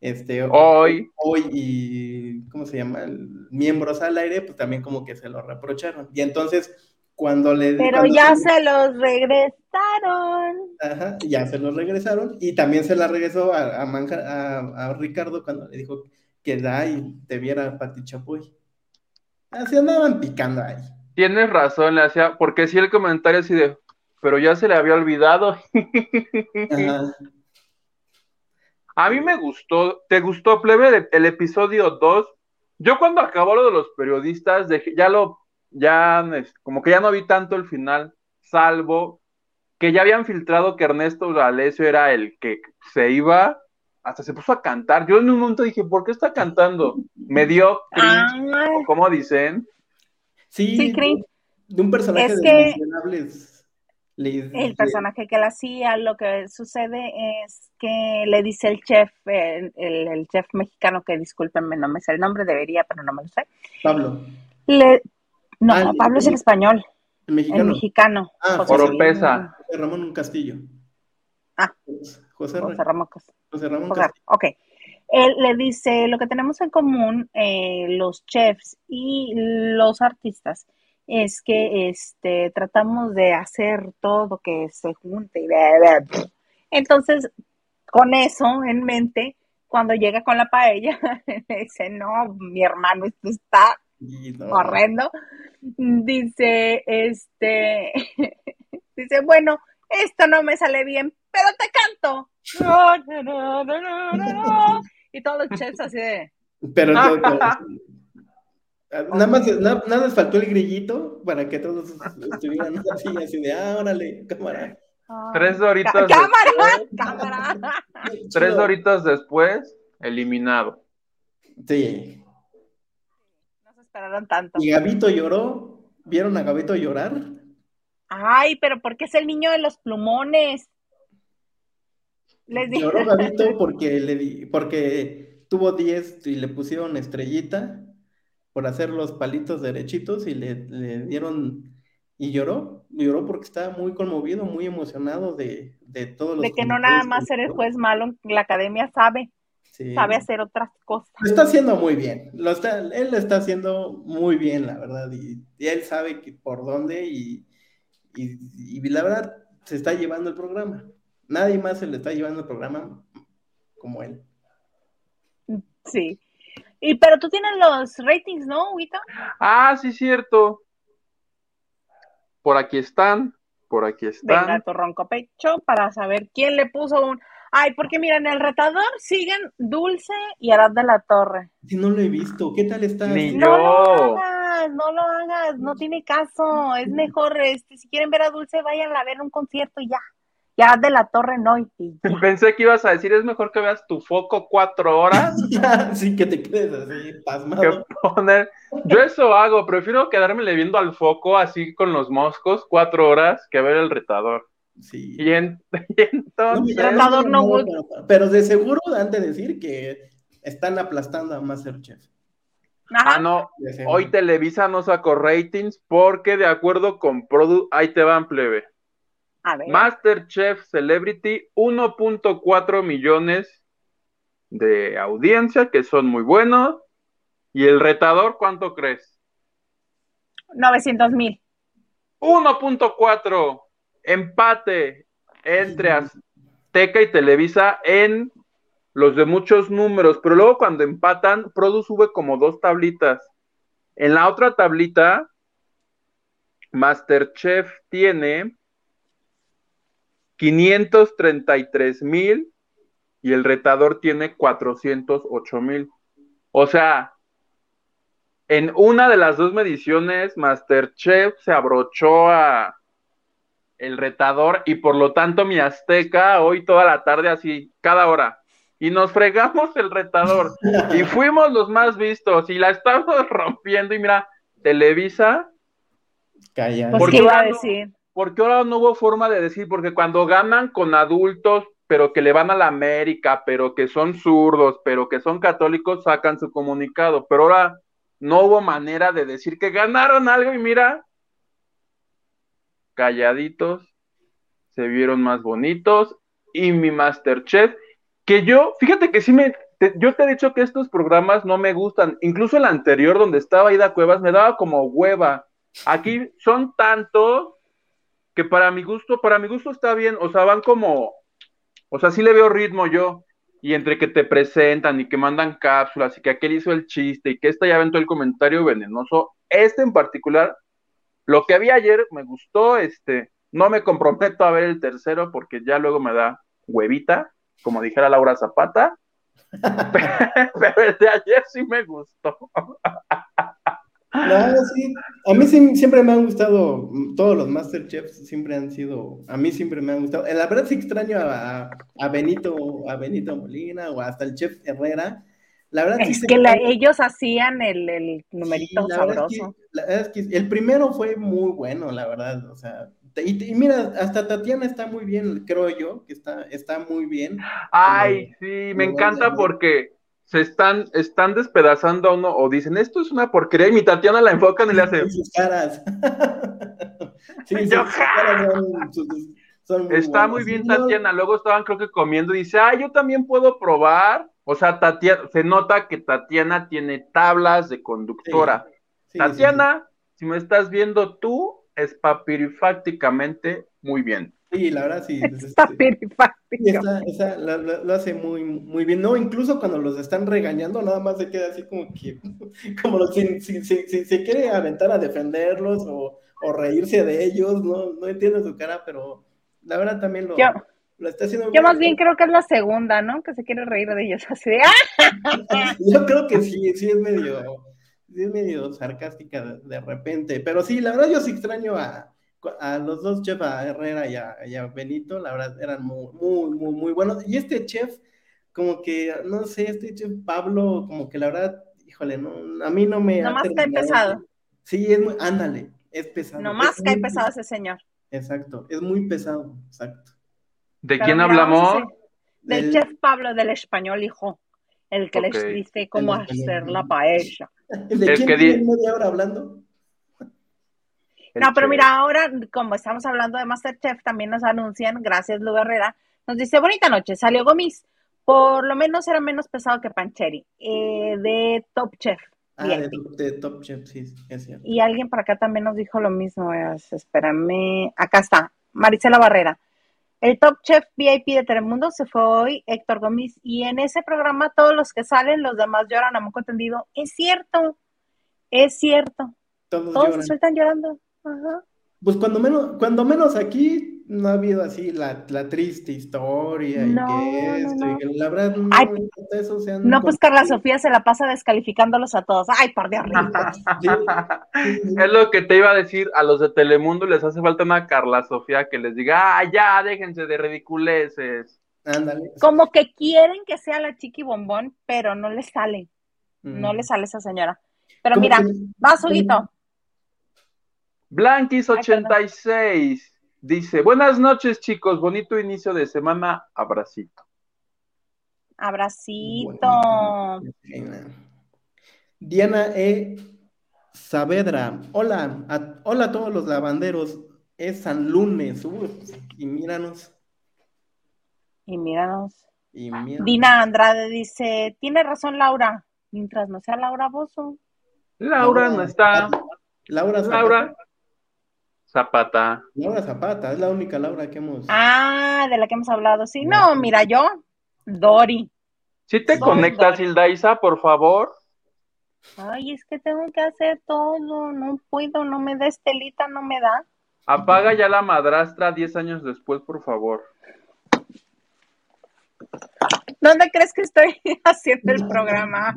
este Hoy, hoy y, ¿cómo se llama? El- miembros al aire, pues también como que se lo reprocharon. Y entonces, cuando le... Pero cuando ya se- se los regresaron. Ajá, ya se los regresaron y también se la regresó a, a, Manja- a- a Ricardo cuando le dijo que ay, te viera Pati Chapoy. Así andaban picando ahí. tienes razón, le hacía, porque sí el comentario así de, pero ya se le había olvidado. Ajá. A mí me gustó, ¿te gustó, plebe, el, el episodio 2? Yo cuando acabó lo de los periodistas, dejé- ya lo, ya, como que ya no vi tanto el final, salvo que ya habían filtrado que Ernesto D'Alessio era el que se iba, hasta se puso a cantar. Yo en un momento dije, ¿por qué está cantando? Me dio cringe, o como dicen. Sí, Sí, cringe. de un personaje Es de que-. Le- el le- personaje que él hacía, lo que sucede es que le dice el chef, el, el- el chef mexicano, que discúlpenme, no me sé el nombre, debería, pero no me lo sé. Pablo, Le, no, Ah, Pablo es el español, el mexicano. el mexicano. Ah, José Oropesa. José Ramón Un Castillo. Ah. José, José Ramón Cas- José Ramón José- Castillo. Ok. Él le dice, lo que tenemos en común eh, los chefs y los artistas es que este, tratamos de hacer todo que se junte. Entonces, con eso en mente, cuando llega con la paella, le dice, no, mi hermano, esto está no, horrendo. Dice, este, dice, bueno, esto no me sale bien, pero te canto. Y todos los chefs así de, Pero nada más, nada, nada les faltó el grillito para que todos estuvieran así, así de, ah, órale, cámara. "Ah, Tres doritos ca- cámara, después. cámara. Tres doritos después, eliminado. Sí. Esperaron tanto. Y Gabito lloró. ¿Vieron a Gabito llorar? Ay, pero ¿por qué es el niño de los plumones? Les dije. Lloró Gabito porque, le di- porque tuvo 10 y le pusieron estrellita por hacer los palitos derechitos y le, le dieron y lloró, lloró porque estaba muy conmovido, muy emocionado de, de todos los de que no nada más ser el hizo. juez malo, la academia sabe, Sí. sabe hacer otras cosas. Lo está haciendo muy bien, lo está, él lo está haciendo muy bien, la verdad, y, y él sabe que por dónde y, y, y la verdad se está llevando el programa. Nadie más se le está llevando el programa como él. Sí. Y pero tú tienes los ratings, ¿no, Huguito? Ah, sí, cierto. Por aquí están, por aquí Venga, están. tu ronco pecho para saber quién le puso un. Ay, porque mira, en el retador siguen Dulce y Arad de la Torre. Si no lo he visto, ¿qué tal está? Ni No lo hagas, no lo hagas, no tiene caso. Es mejor, este, si quieren ver a Dulce, vayan a ver un concierto y ya. Y Arad de la Torre no. Y. Pensé que ibas a decir, es mejor que veas tu foco cuatro horas sí, que te quedes así, que pasmado. poner. Yo eso hago, prefiero quedarme viendo al foco así con los moscos cuatro horas que ver el retador. Sí. Y, en- y entonces, No, Tratador no no, good. pero, pero de seguro han de decir que están aplastando a Masterchef. Ajá. ah, no, hoy Televisa no sacó ratings porque de acuerdo con Produ, ahí te van plebe. A ver. Masterchef Celebrity, 1.4 millones de audiencia, que son muy buenos. ¿Y el retador cuánto crees? 900 mil. 1.4. Empate entre Azteca y Televisa en los de muchos números, pero luego cuando empatan, Produ sube como dos tablitas. En la otra tablita, Masterchef tiene 533 mil y el retador tiene 408 mil. O sea, en una de las dos mediciones, Masterchef se abrochó a el retador y por lo tanto mi azteca hoy toda la tarde así, cada hora. Y nos fregamos el retador y fuimos los más vistos y la estamos rompiendo y mira, Televisa, Calla. Pues, ¿Por ¿qué qué iba a no? decir? porque ahora no hubo forma de decir, porque cuando ganan con adultos, pero que le van a la América, pero que son zurdos, pero que son católicos, sacan su comunicado, pero ahora no hubo manera de decir que ganaron algo y mira, calladitos, se vieron más bonitos y mi Masterchef, que yo, fíjate que sí me, yo te he dicho que estos programas no me gustan, incluso el anterior donde estaba Ida Cuevas me daba como hueva, aquí son tantos que para mi gusto, para mi gusto está bien, o sea, van como, o sea, sí le veo ritmo yo, y entre que te presentan y que mandan cápsulas y que aquel hizo el chiste y que esta ya aventó el comentario venenoso, este en particular, lo que vi ayer me gustó, este, no me comprometo a ver el tercero porque ya luego me da huevita, como dijera Laura Zapata, pero el de ayer sí me gustó. No, sí. A mí sí- siempre me han gustado, todos los Masterchefs siempre han sido, a mí siempre me han gustado. Eh, La verdad sí extraño a, a Benito, a Benito Molina o hasta el chef Herrera. La verdad Es que la- ellos hacían el, el Sí, numerito la verdad es que- sabroso. la verdad es que el primero fue muy bueno, la verdad, o sea, te- y, y mira, hasta Tatiana está muy bien, creo yo, que está, está muy bien. Ay, sí, me encanta porque se están, están despedazando a uno o dicen, esto es una porquería y mi Tatiana la enfocan y le hace, En sus caras. Sí, sus- yo, sus caras son- sus- son muy está buenas. muy bien Tatiana, luego estaban creo que comiendo y dice, ah, yo también puedo probar, o sea, Tatiana, se nota que Tatiana tiene tablas de conductora. sí, sí, Tatiana, si me estás viendo tú, espapirifácticamente muy bien. Sí, la verdad sí. es, este, está- esa- lo, lo- lo hace muy, muy bien. No, incluso cuando los están regañando, nada más se queda así como que, como los- si, si- si- si se quiere aventar a defenderlos o, o reírse de ellos, no, no entiendo su cara, pero la verdad también lo, Yo, lo está haciendo yo más bien creo que es la segunda, ¿no? Que se quiere reír de ellos así de ¡ah! Yo creo que sí, sí es medio, sí es medio sarcástica de, de repente, pero sí, la verdad yo sí extraño a, a los dos chefs, a Herrera y a, y a Benito, la verdad eran muy, muy, muy, muy buenos. Y este chef, como que, no sé, este chef Pablo, como que la verdad, híjole, no, a mí no me... Nomás cae pesado. Sí, es muy, ándale, es pesado. Nomás cae pesado ese señor. Exacto, es muy pesado, exacto. ¿De quién hablamos? Del, chef Pablo del español, hijo. El que les dice cómo hacer la paella. ¿De quién media hora hablando? No, pero mira, ahora, como estamos hablando de Masterchef, también nos anuncian, gracias Lu Herrera, nos dice, bonita noche, salió Gomis, por lo menos era menos pesado que Pancheri, eh, de Top Chef. Ah, de, Top Chef, sí, es cierto. Y alguien por acá también nos dijo lo mismo, espérame, acá está, Marisela Barrera. El Top Chef VIP de Telemundo se fue hoy, Héctor Gómez, y en ese programa todos los que salen, los demás lloran a moco entendido. Es cierto, es cierto. Todos, todos se sueltan llorando. Pues cuando menos, cuando menos aquí no ha habido así la, triste historia y que esto, y que la verdad no, eso No, pues Carla Sofía se la pasa descalificándolos a todos. Ay, por Dios. es lo que te iba a decir, a los de Telemundo les hace falta una Carla Sofía que les diga, ah, ya, déjense de ridiculeces. Ándale. Como que quieren que sea la chiqui bombón, pero no les sale. No mm. le sale esa señora. Pero mira, va, Suguito. Blanquis86 dice: Buenas noches, chicos. Bonito inicio de semana. Abracito. Abracito. Diana E. Saavedra. Hola, a, hola a todos los lavanderos. Es San Lunes. y míranos. Y míranos. y míranos. Dina Andrade dice: Tiene razón, Laura. Mientras no sea Laura Bozo. Laura, no está. Laura. Laura. Zapata. Laura Zapata, es la única Laura que hemos. Ah, de la que hemos hablado, sí. No, mira, yo, Dori. Si te conectas, Hildaisa, por favor. Ay, es que tengo que hacer todo, no puedo, no me da estelita, no me da. Apaga ya la madrastra 10 años después, por favor. ¿Dónde crees que estoy haciendo el programa?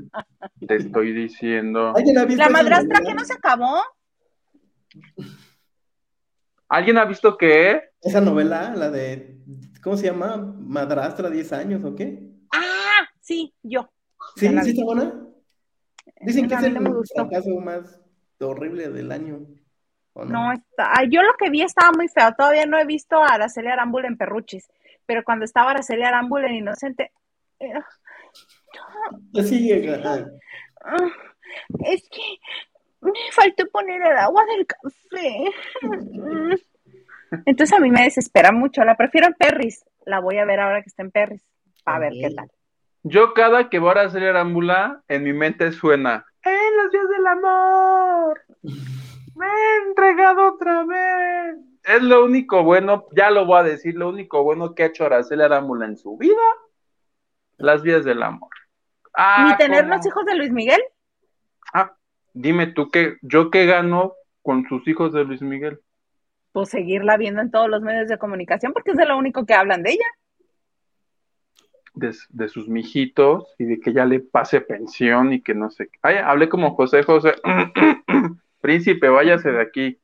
Te estoy diciendo. ¿La madrastra que no se acabó? ¿Alguien ha visto qué? Esa novela, la de, ¿cómo se llama? Madrastra, 10 años o qué? Ah, sí, yo. ¿Sí? ¿Sí está buena? Dicen que es el caso más horrible del año. no? está. Yo lo que vi estaba muy feo. Todavía no he visto a Araceli Arámbula en Perruchis, pero cuando estaba Araceli Arámbula en Inocente. Eh, Así ah, Es que me faltó poner el agua del café. Entonces a mí me desespera mucho. La prefiero en Perris. La voy a ver ahora que está en Perris. A ver qué tal. Yo cada que voy a hacer Arámbula, en mi mente suena, ¡En los días del amor! ¡Me he entregado otra vez! Es lo único bueno, ya lo voy a decir, lo único bueno que ha hecho Araceli Arámbula en su vida, las vías del amor. Ah, ¿Ni tener los hijos de Luis Miguel? Dime tú qué, yo qué gano con sus hijos de Luis Miguel. Pues seguirla viendo en todos los medios de comunicación, porque es de lo único que hablan de ella. De, sus mijitos y de que ya le pase pensión y que no sé. Ay, hablé como José José. Príncipe, váyase de aquí.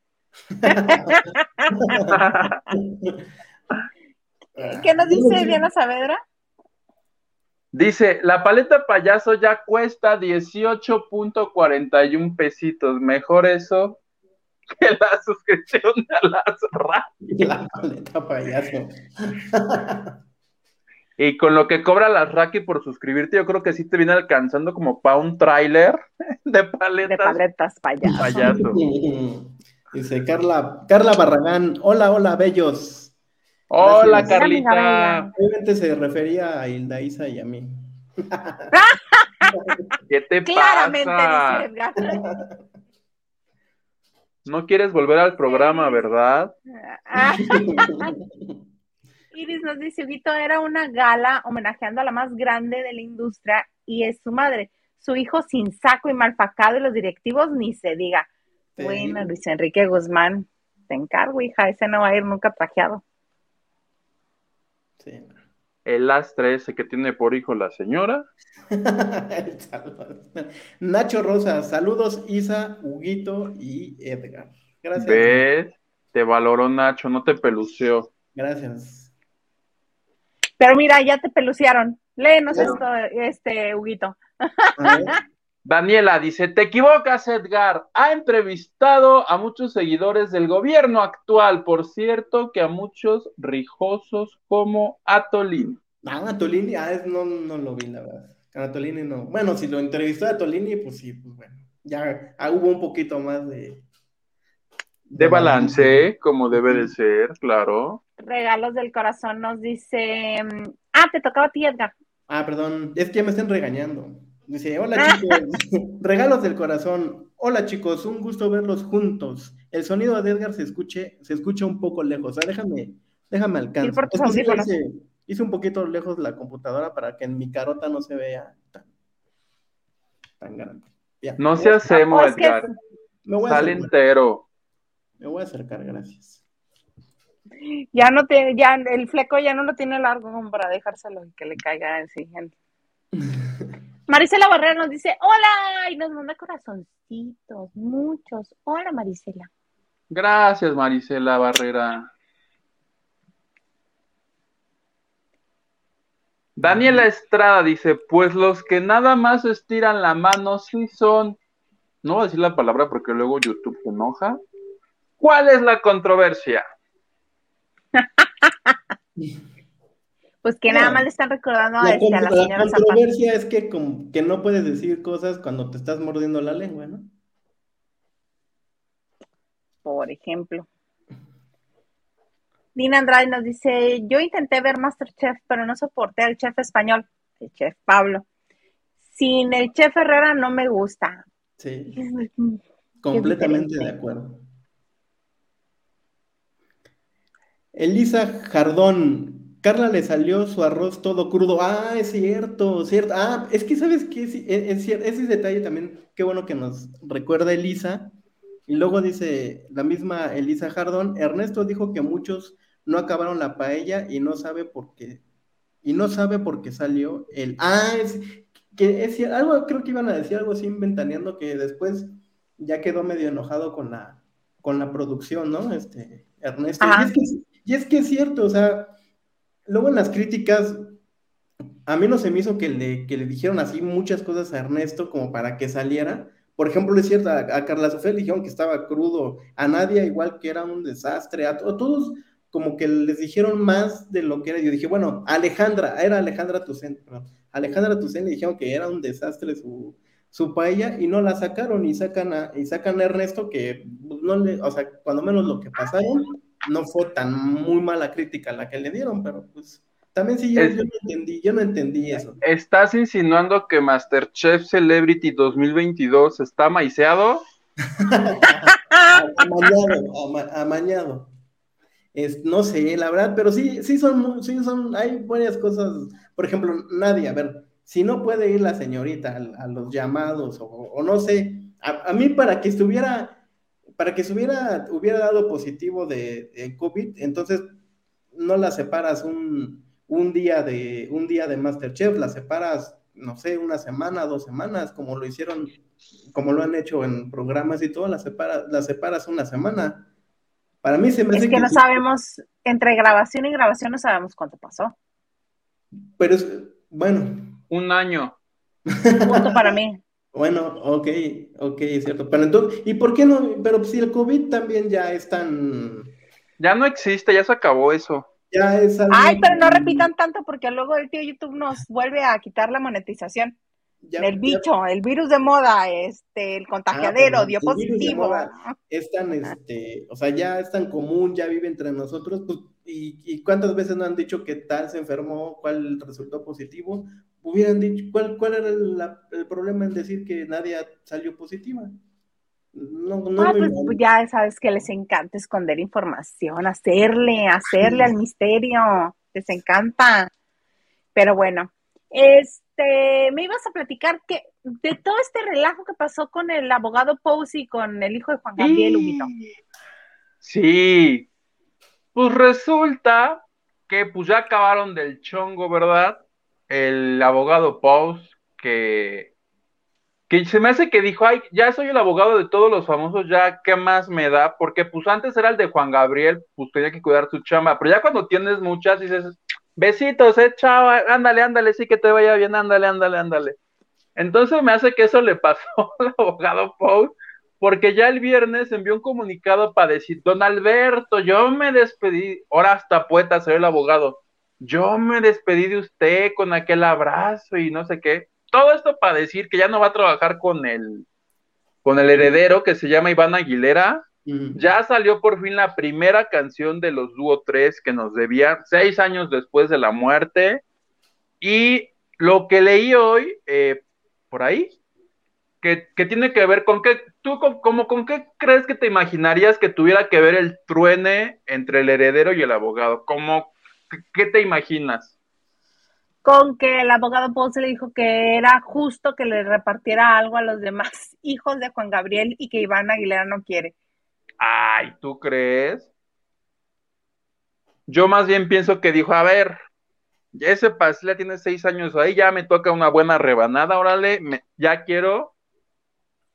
¿Qué nos dice Diana Saavedra? Dice, la paleta payaso ya cuesta 18.41 pesitos. Mejor eso que la suscripción a las Raki. La paleta payaso. y con lo que cobra las Raki por suscribirte, yo creo que sí te viene alcanzando como para un tráiler de paletas. De paletas payaso. payaso. Dice Carla, Carla Barragán, hola, hola, bellos. Hola, Carlita. Obviamente se refería a Hilda Isa y a mí. ¿Qué te pasa? No quieres volver al programa, ¿verdad? Iris nos dice, Vito, era una gala homenajeando a la más grande de la industria y es su madre. Su hijo sin saco y malfacado y los directivos ni se diga. Bueno, Luis Enrique Guzmán, te encargo, hija, ese no va a ir nunca trajeado. El astre ese que tiene por hijo la señora. Nacho Rosa, saludos Isa, Huguito y Edgar. Gracias. ¿Ves? Te valoró Nacho, no te peluceó. Gracias. Pero mira, ya te pelucearon. Léenos esto, este, Huguito. Daniela dice, te equivocas, Edgar. Ha entrevistado a muchos seguidores del gobierno actual, por cierto, que a muchos rijosos como Atolini. Ah, Atolini, ah, no, no lo vi, la verdad. Atolini no. Bueno, si lo entrevistó a Atolini, pues sí, pues bueno. Ya ah, hubo un poquito más de... De, balance, como debe de ser, claro. Regalos del corazón nos dice... Mm, ah, te tocaba a ti, Edgar. Ah, perdón, es que ya me están regañando. Dice, hola chicos, regalos del corazón. Hola chicos, un gusto verlos juntos. El sonido de Edgar se escuche, se escucha un poco lejos. O sea, déjame, déjame alcanzar. hice, un poquito lejos la computadora para que en mi carota no se vea tan, tan grande. No se hacemos, Edgar. Sale entero. Me voy a acercar, gracias. Ya no tiene, ya el fleco ya no lo tiene largo como para dejárselo y que le caiga en sí. Marisela Barrera nos dice, hola, y nos manda corazoncitos, muchos. Hola, Marisela. Gracias, Marisela Barrera. Daniela Estrada dice, pues los que nada más estiran la mano sí son, no voy a decir la palabra porque luego YouTube se enoja. ¿Cuál es la controversia? Pues que nada más le están recordando a, este, la señora La controversia es que, que no puedes decir cosas cuando te estás mordiendo la lengua, ¿no? Por ejemplo. Dina Andrade nos dice, yo intenté ver Masterchef, pero no soporté al chef español, el chef Pablo. Sin el chef Herrera no me gusta. Sí. Completamente de acuerdo. Elisa Jardón, Carla le salió su arroz todo crudo. Ah, es cierto, cierto. Ah, es que sabes que es, es, ese detalle también, qué bueno que nos recuerda Elisa. Y luego dice la misma Elisa Jardón, Ernesto dijo que muchos no acabaron la paella y no sabe por qué. Y no sabe por qué salió el. Ah, es que es algo, creo que iban a decir algo así inventaneando que después ya quedó medio enojado con la, con la producción, ¿no? Este, Ernesto. Y es, que, y es que es cierto, o sea luego en las críticas, a mí no se me hizo que le, que le dijeron así muchas cosas a Ernesto como para que saliera. Por ejemplo, es cierto, a, Carla Sofía le dijeron que estaba crudo, a Nadia igual que era un desastre, a, todos como que les dijeron más de lo que era. Yo dije, bueno, Alejandra, era Alejandra Tucen, Alejandra Tucen le dijeron que era un desastre su, su paella y no la sacaron y sacan a, y sacan a Ernesto que pues, no le, o sea, cuando menos lo que pasaron, no fue tan muy mala crítica la que le dieron, pero pues también sí, yo, no entendí, yo no entendí eso. ¿Estás insinuando que Masterchef Celebrity 2022 está maiceado? amañado, amañado. Es, no sé, la verdad, pero sí, sí son, sí son, hay varias cosas. Por ejemplo, nadie, a ver, si no puede ir la señorita a, los llamados, o, no sé, a, mí para que estuviera para que se hubiera, hubiera dado positivo de, COVID, entonces no la separas un, día de un día de Masterchef, la separas, no sé, una semana, dos semanas, como lo hicieron, como lo han hecho en programas y todo, la separas, la separas una semana. Para mí se me hace es que, no sabemos, entre grabación y grabación no sabemos cuánto pasó. Pero es, bueno. Un año. Punto para mí. Bueno, ok, ok, es cierto. Pero entonces, ¿y por qué no? Pero si el COVID también ya es tan... Ya no existe, ya se acabó eso. Ya es Ay, pero no repitan tanto porque luego el tío YouTube nos vuelve a quitar la monetización. el bicho, el virus de moda, este, el contagiadero, ah, dio positivo. Es tan, este, o sea, ya es tan común, ya vive entre nosotros, pues, y, y cuántas veces nos han dicho que tal se enfermó, cuál resultó positivo, hubieran dicho, ¿cuál, cuál era el, problema en decir que nadie salió positiva? No, no ah, pues, pues, ya sabes que les encanta esconder información, hacerle, hacerle al misterio, les encanta. Pero bueno, este, me ibas a platicar que de todo este relajo que pasó con el abogado Posey y con el hijo de Juan Gabriel Humito. Sí, pues resulta que pues ya acabaron del chongo, ¿verdad? El abogado Post que, que se me hace que dijo, ay, ya soy el abogado de todos los famosos, ya, ¿qué más me da? Porque pues antes era el de Juan Gabriel, pues tenía que cuidar su chamba, pero ya cuando tienes muchas dices, besitos, eh, chao, ándale, ándale, sí que te vaya bien, ándale, ándale, ándale. Entonces me hace que eso le pasó al abogado Paul, porque ya el viernes envió un comunicado para decir, don Alberto, yo me despedí, ahora hasta poeta ser el abogado, yo me despedí de usted con aquel abrazo y no sé qué. Todo esto para decir que ya no va a trabajar con el, con el heredero que se llama Iván Aguilera. Ya salió por fin la primera canción de los Dúo 3 que nos debía seis años después de la muerte. Y lo que leí hoy, eh, por ahí, que, tiene que ver con qué, tú como con qué crees que te imaginarías que tuviera que ver el truene entre el heredero y el abogado, como ¿Qué te imaginas? Con que el abogado Ponce le dijo que era justo que le repartiera algo a los demás hijos de Juan Gabriel y que Iván Aguilera no quiere. Ay, ¿tú crees? Yo más bien pienso que dijo, a ver, ese pastel tiene seis años ahí, ya me toca una buena rebanada, órale, ya quiero,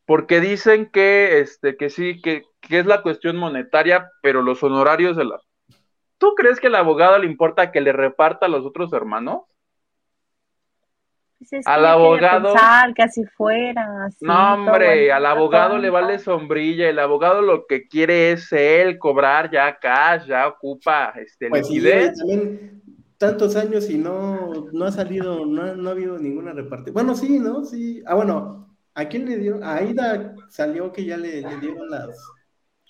porque dicen que, este, que sí, que, que es la cuestión monetaria, pero los honorarios de la ¿Tú crees que al abogado le importa que le reparta a los otros hermanos? Pues al abogado. que así fuera. no, hombre, al abogado le vale sombrilla. El abogado lo que quiere es él cobrar ya cash, ya ocupa este pues también tantos años y no, no ha salido, no, ha habido ninguna repartición. Bueno, sí, ¿no? Sí. Ah, bueno, ¿a quién le dio? A Aida salió que ya le, le dieron las.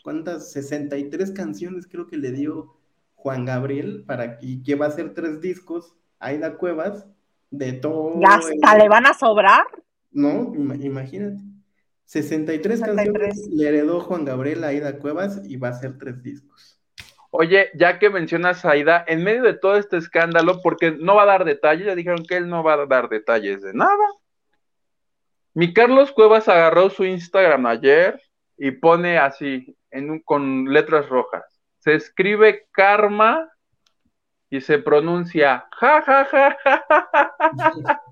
¿Cuántas? 63 canciones creo que le dio Juan Gabriel para y que va a hacer tres discos, Aida Cuevas, de todo. ¿Y hasta le van a sobrar? No, imagínate. 63, canciones le heredó Juan Gabriel a Aida Cuevas y va a hacer tres discos. Oye, ya que mencionas a Aida, en medio de todo este escándalo, porque no va a dar detalles, ya dijeron que él no va a dar detalles de nada. Mi Carlos Cuevas agarró su Instagram ayer y pone así, en con letras rojas se escribe karma y se pronuncia ja, ja, ja, ja, ja,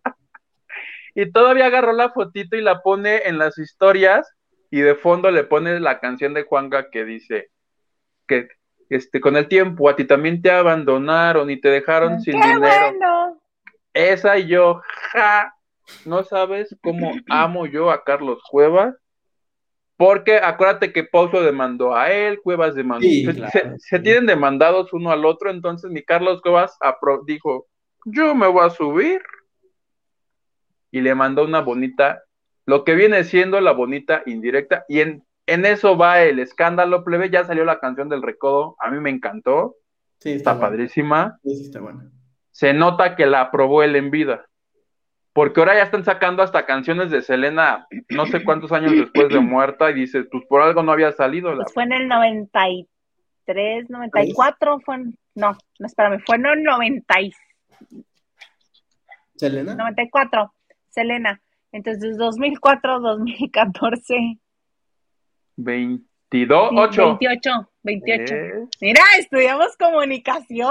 Y todavía agarró la fotito y la pone en las historias y de fondo le pone la canción de Juanga que dice que este, con el tiempo a ti también te abandonaron y te dejaron sin dinero. Esa y yo, ja, no sabes cómo amo yo a Carlos Cuevas porque acuérdate que Pauso demandó a él, Cuevas demandó. se, tienen demandados uno al otro, entonces mi Carlos Cuevas dijo, yo me voy a subir. Y le mandó una bonita, lo que viene siendo la bonita indirecta. Y en, en eso va el escándalo, plebe. Ya salió la canción del recodo, a mí me encantó. Sí, está, padrísima. Sí, está buena. Se nota que la aprobó él en vida porque ahora ya están sacando hasta canciones de Selena, no sé cuántos años después de muerta, y dice, pues por algo no había salido. Pues fue en el 93, 94, fue en, no, no, espérame, fue en el 90 ¿Selena? 94, Selena. Entonces, 2004, 2014. 22, 8. 28. 28. Mira, estudiamos comunicación.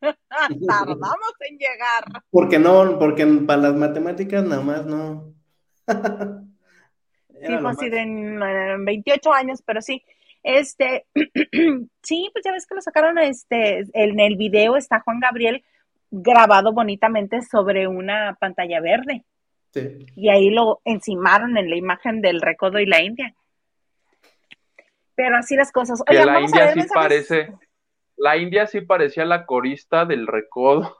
Tardamos en llegar. Porque no, porque para las matemáticas nada más no. sí, pues sí, en, 28 años, pero sí. Este, sí, pues ya ves que lo sacaron, este, en el video está Juan Gabriel grabado bonitamente sobre una pantalla verde. Sí. Y ahí lo encimaron en la imagen del recodo y la India pero así las cosas. Oye, la India sí parece, la India sí parecía la corista del recodo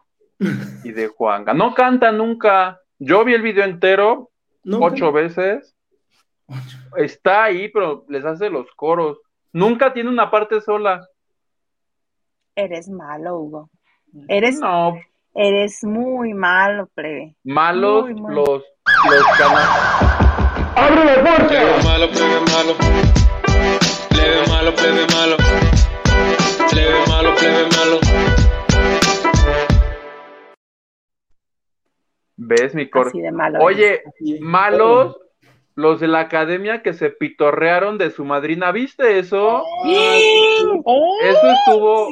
y de Juanga. No canta nunca. Yo vi el video entero ocho veces. Está ahí, pero les hace los coros. Nunca tiene una parte sola. Eres malo, Hugo. Eres, no. eres muy malo, plebe. Malos los, los canales. ¡Abre la puerta! Malo, plebe, malo plebe malo, plebe malo. Plebe malo, plebe malo. ¿Ves mi cor? Oye, malos los de la academia que se pitorrearon de su madrina, ¿viste eso? eso estuvo,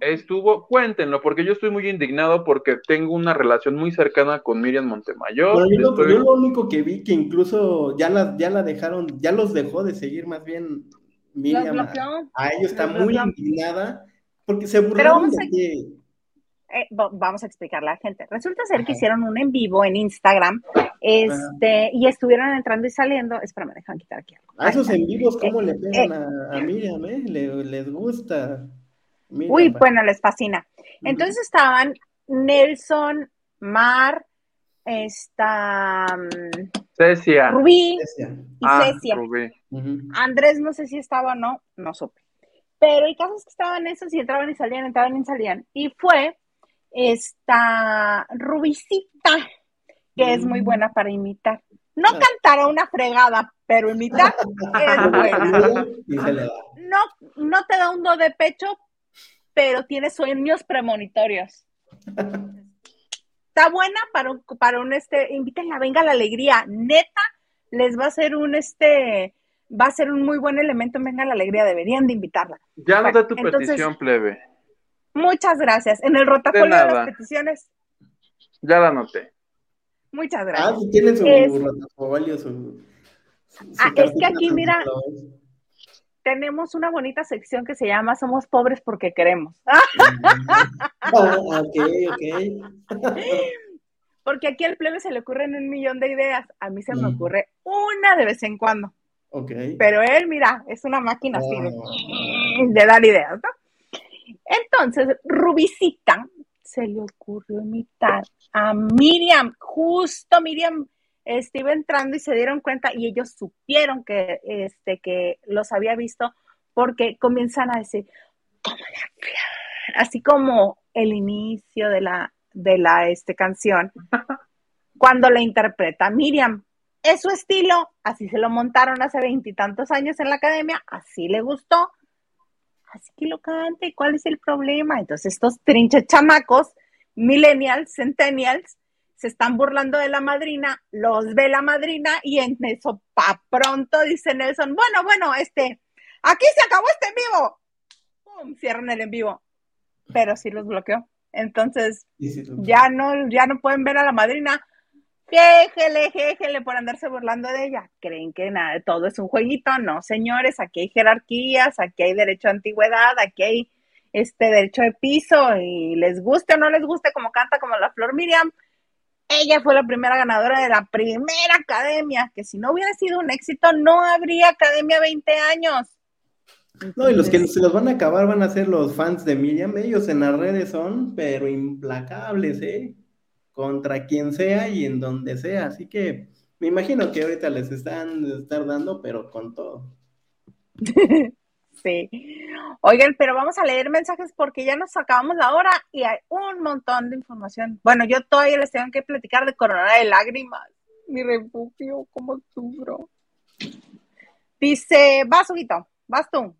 estuvo, cuéntenlo, porque yo estoy muy indignado porque tengo una relación muy cercana con Miriam Montemayor. yo, lo único que vi que incluso ya la, ya la dejaron, ya los dejó de seguir más bien Miriam a, ella está muy indignada porque se burlaron de que eh, va- vamos a explicarle a la gente. Resulta ser que hicieron un en vivo en Instagram, este, y estuvieron entrando y saliendo. Espérame, déjame quitar aquí algo. A esos en vivos, ¿cómo le Eh, pegan a, a Miriam, eh? Le- les gusta. Miriam, Uy, bueno, les fascina. Entonces estaban Nelson, Mar, esta mm, Cecia. Rubí Cecia. y Ah, Cecia. Rubí. Andrés no sé si estaba o no, no supe. Pero el caso es que estaban esos y entraban y salían, entraban y salían. Y fue esta Rubicita, que es muy Mm. buena para imitar. No Ah. cantar a una fregada, pero imitar es buena. Y se le da. No, no te da un do de pecho, pero tiene sueños premonitorios. Está buena para un, para un este, invítenla, venga la alegría. Neta, les va a ser un este, va a ser un muy buen elemento en Venga la Alegría, deberían de invitarla. Ya Bueno, noté tu entonces- petición, plebe. Muchas gracias. En el rotafolio de, las peticiones, Ya la noté. muchas Ah, gracias. sí, tienen su Es- rotafolio, su. su Ah, es que aquí, mira, Tenemos una bonita sección que se llama Somos pobres porque queremos. Ah, Ah, ok, ok. porque aquí al plebe se le ocurren un millón de ideas. A mí se me Mm. ocurre una de vez en cuando. Ok. Pero él, mira, es una máquina así de, Ah. de dar ideas, ¿no? Entonces, Rubicita se le ocurrió imitar a Miriam. Justo Miriam este, iba entrando y se dieron cuenta y ellos supieron que, este, que los había visto porque comienzan a decir, "Como la flor", así como el inicio de la, de la este, canción, cuando la interpreta Miriam. Es su estilo, así se lo montaron hace veintitantos años en la academia, así le gustó, así que lo cante, ¿cuál es el problema? Entonces estos trinches chamacos, millennials, centennials, se están burlando de la madrina, los ve la madrina y en eso, pa pronto, dice Nelson, bueno, bueno, este, aquí se acabó este en vivo. Pum, cierran el en vivo, pero sí los bloqueó. Entonces, ya no, ya no pueden ver a la madrina. Jéjele, jéjele por andarse burlando de ella. ¿Creen que nada, todo es un jueguito? No, señores, aquí hay jerarquías, aquí hay derecho a antigüedad, aquí hay este derecho de piso, y les guste o no les guste como canta como la Flor Miriam, ella fue la primera ganadora de la primera academia, que si no hubiera sido un éxito, no habría academia 20 años. No, y los que se los van a acabar van a ser los fans de Miriam. Ellos en las redes son, pero implacables, ¿eh? Contra quien sea y en donde sea. Así que me imagino que ahorita les están estar dando, pero con todo. Oigan, pero vamos a leer mensajes porque ya nos acabamos la hora y hay un montón de información. Bueno, yo todavía les tengo que platicar de Corona de Lágrimas. Mi refugio, cómo sufro. Dice, vas, Huguito, vas tú.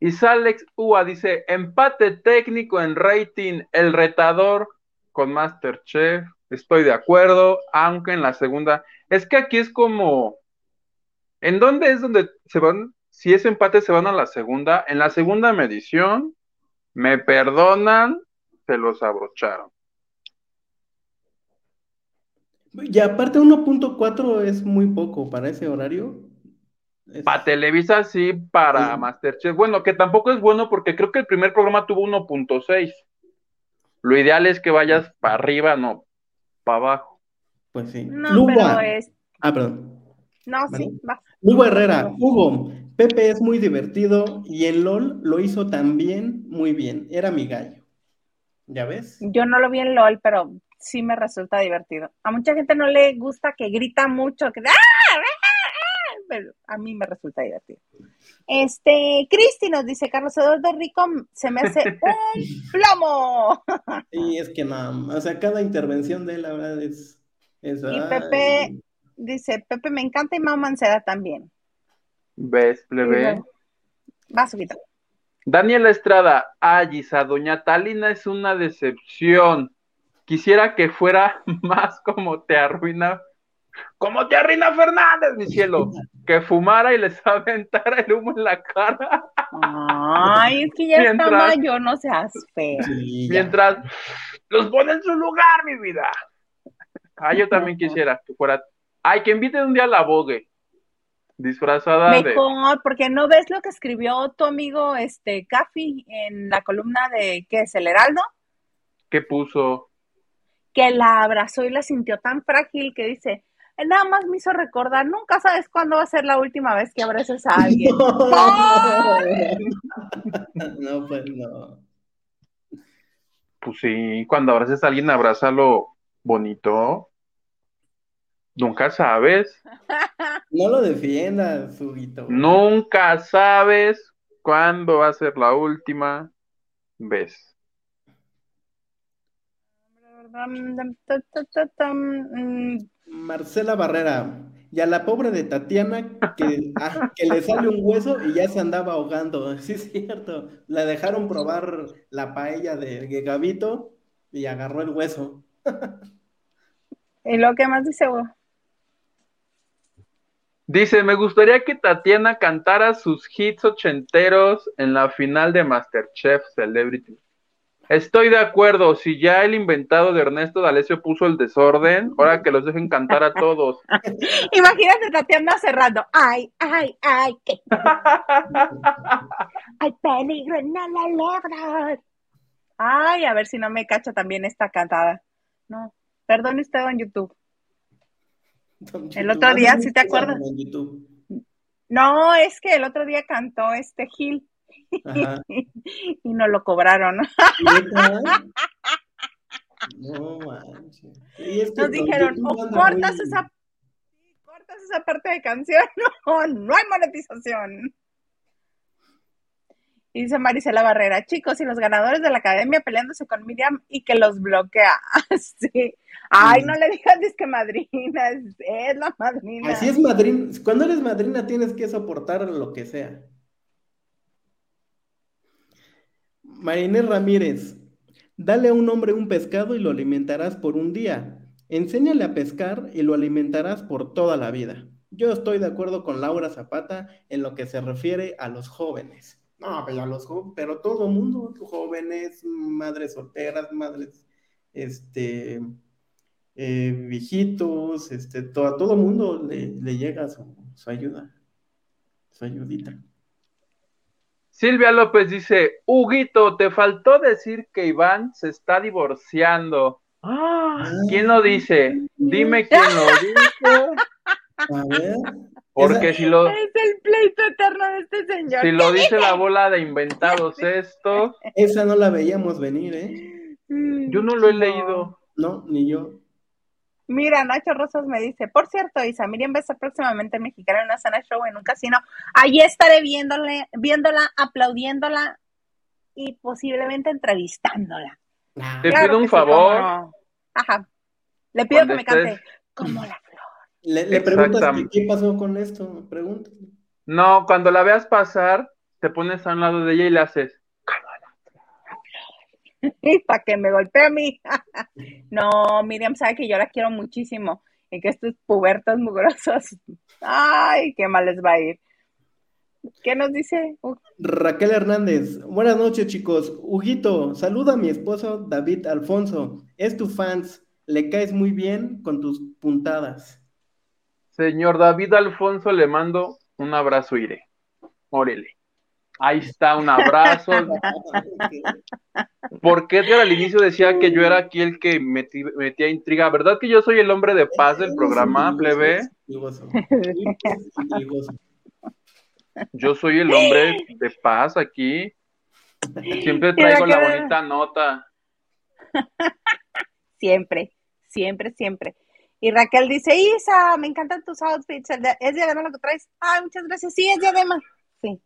Y Salex Ua dice, empate técnico en rating, el retador con Masterchef. Estoy de acuerdo, aunque en la segunda, es que aquí es como, ¿en dónde es donde se van? Si es empate, se van a la segunda. En la segunda medición, me perdonan, se los abrocharon. Y aparte 1.4 es muy poco para ese horario. Es- Para Televisa sí, para Sí. Masterchef. Bueno, que tampoco es bueno porque creo que el primer programa tuvo 1.6. Lo ideal es que vayas para arriba, no para abajo. Pues sí. No, Luba. pero es. Ah, perdón. No, ¿Vale? sí. Hugo Herrera, Hugo, Pepe es muy divertido y en LOL lo hizo también muy bien. Era mi gallo. ¿Ya ves? Yo no lo vi en LOL, pero sí me resulta divertido. A mucha gente no le gusta que grita mucho, que ¡Ah! ¡Ah! ¡Ah! pero a mí me resulta divertido. Este, Cristi nos dice, Carlos Eduardo Rico se me hace un plomo. Y es que no, o sea, cada intervención de él, la verdad, es... es Y ay, Pepe dice, Pepe me encanta y Mau Mancera también. ¿Ves, plebe? Va, Subito. Daniela Estrada, ay, Isa, doña Talina es una decepción. Quisiera que fuera más como te arruina, como te arruina Fernández, mi cielo. Que fumara y les aventara el humo en la cara. Ay, es que ya Mientras- estaba yo, no seas feo. Mientras los pone en su lugar, mi vida. Ah, yo también quisiera que fuera. Ay, que inviten un día a la Vogue. Disfrazada de. Mejor, porque no ves lo que escribió tu amigo este Caffi en la columna de ¿qué es el Heraldo? ¿Qué puso? que la abrazó y la sintió tan frágil que dice, nada más me hizo recordar, nunca sabes cuándo va a ser la última vez que abraces a alguien. No, pues no. Pues sí, cuando abraces a alguien, abrázalo bonito. Nunca sabes. No lo defiendas, Huguito. Nunca sabes cuándo va a ser la última vez. Marcela Barrera. Y a la pobre de Tatiana que, ah, que le sale un hueso y ya se andaba ahogando. Sí, es cierto. La dejaron probar la paella de, Gabito y agarró el hueso. ¿Y lo que más dice? Dice, me gustaría que Tatiana cantara sus hits ochenteros en la final de Masterchef Celebrity. Estoy de acuerdo, si ya el inventado de Ernesto D'Alessio puso el desorden, ahora que los dejen cantar a todos. Imagínate Tatiana cerrando. Ay, ay, ay, qué Hay peligro en la lebra. Ay, a ver si no me cacha también esta cantada. No, perdón, estaba en YouTube. El otro día, ¿sí te acuerdas? No, es que el otro día cantó este Gil y no lo cobraron. No manches. Y es que Nos dijeron, YouTube o cortas muy- esa, cortas esa parte de canción o no hay monetización. Y dice Marisela Barrera, chicos, y los ganadores de la academia peleándose con Miriam y que los bloquea. sí. Ay, no le digas que madrina, es, es la madrina. Así es madrina. Cuando eres madrina tienes que soportar lo que sea. Marinés Ramírez, dale a un hombre un pescado y lo alimentarás por un día. Enséñale a pescar y lo alimentarás por toda la vida. Yo estoy de acuerdo con Laura Zapata en lo que se refiere a los jóvenes. No, pero a los pero todo mundo, jóvenes, madres solteras, madres, este, eh, viejitos, este, to- a todo mundo le, le llega su, su ayuda, su ayudita. Silvia López dice, Huguito, te faltó decir que Iván se está divorciando. Ah, ¿Quién lo dice? Dime quién lo dice. A ver, Porque si lo, Es el pleito eterno de este señor. si lo dice la bola de inventados estos, esa no la veíamos venir, ¿eh? yo no lo he leído. No, ni yo. Mira, Nacho Rosas me dice, por cierto, Isa, Miriam va a estar próximamente en Mexicana en una cena show en un casino. Allí estaré viéndole, viéndola, aplaudiéndola y posiblemente entrevistándola. Ah, Te Claro pido un sí, favor. Ajá. Le pido Cuando que me cante estés- como la. Le, le preguntas que qué pasó con esto, pregunta. No, cuando la veas pasar, te pones a un lado de ella y le haces. para que me golpee a mí. no, Miriam sabe que yo la quiero muchísimo y que estos pubertos mugrosos, ay, qué mal les va a ir. ¿Qué nos dice? Uh, Raquel Hernández, buenas noches chicos. Huguito, saluda a mi esposo David Alfonso. Es tu fans, le caes muy bien con tus puntadas. Señor David Alfonso, le mando un abrazo, Iré. Órele. Ahí está, un abrazo. Porque Edgar al inicio decía que yo era aquí el que metí- metía intriga. ¿Verdad que yo soy el hombre de paz del programa, plebe? Yo soy el hombre de paz aquí. Siempre traigo la bonita nota. Siempre, siempre, siempre. Y Raquel dice, Isa, me encantan tus outfits. el de- ¿Es diadema lo que traes? Ay, muchas gracias. Sí, es diadema. Sí.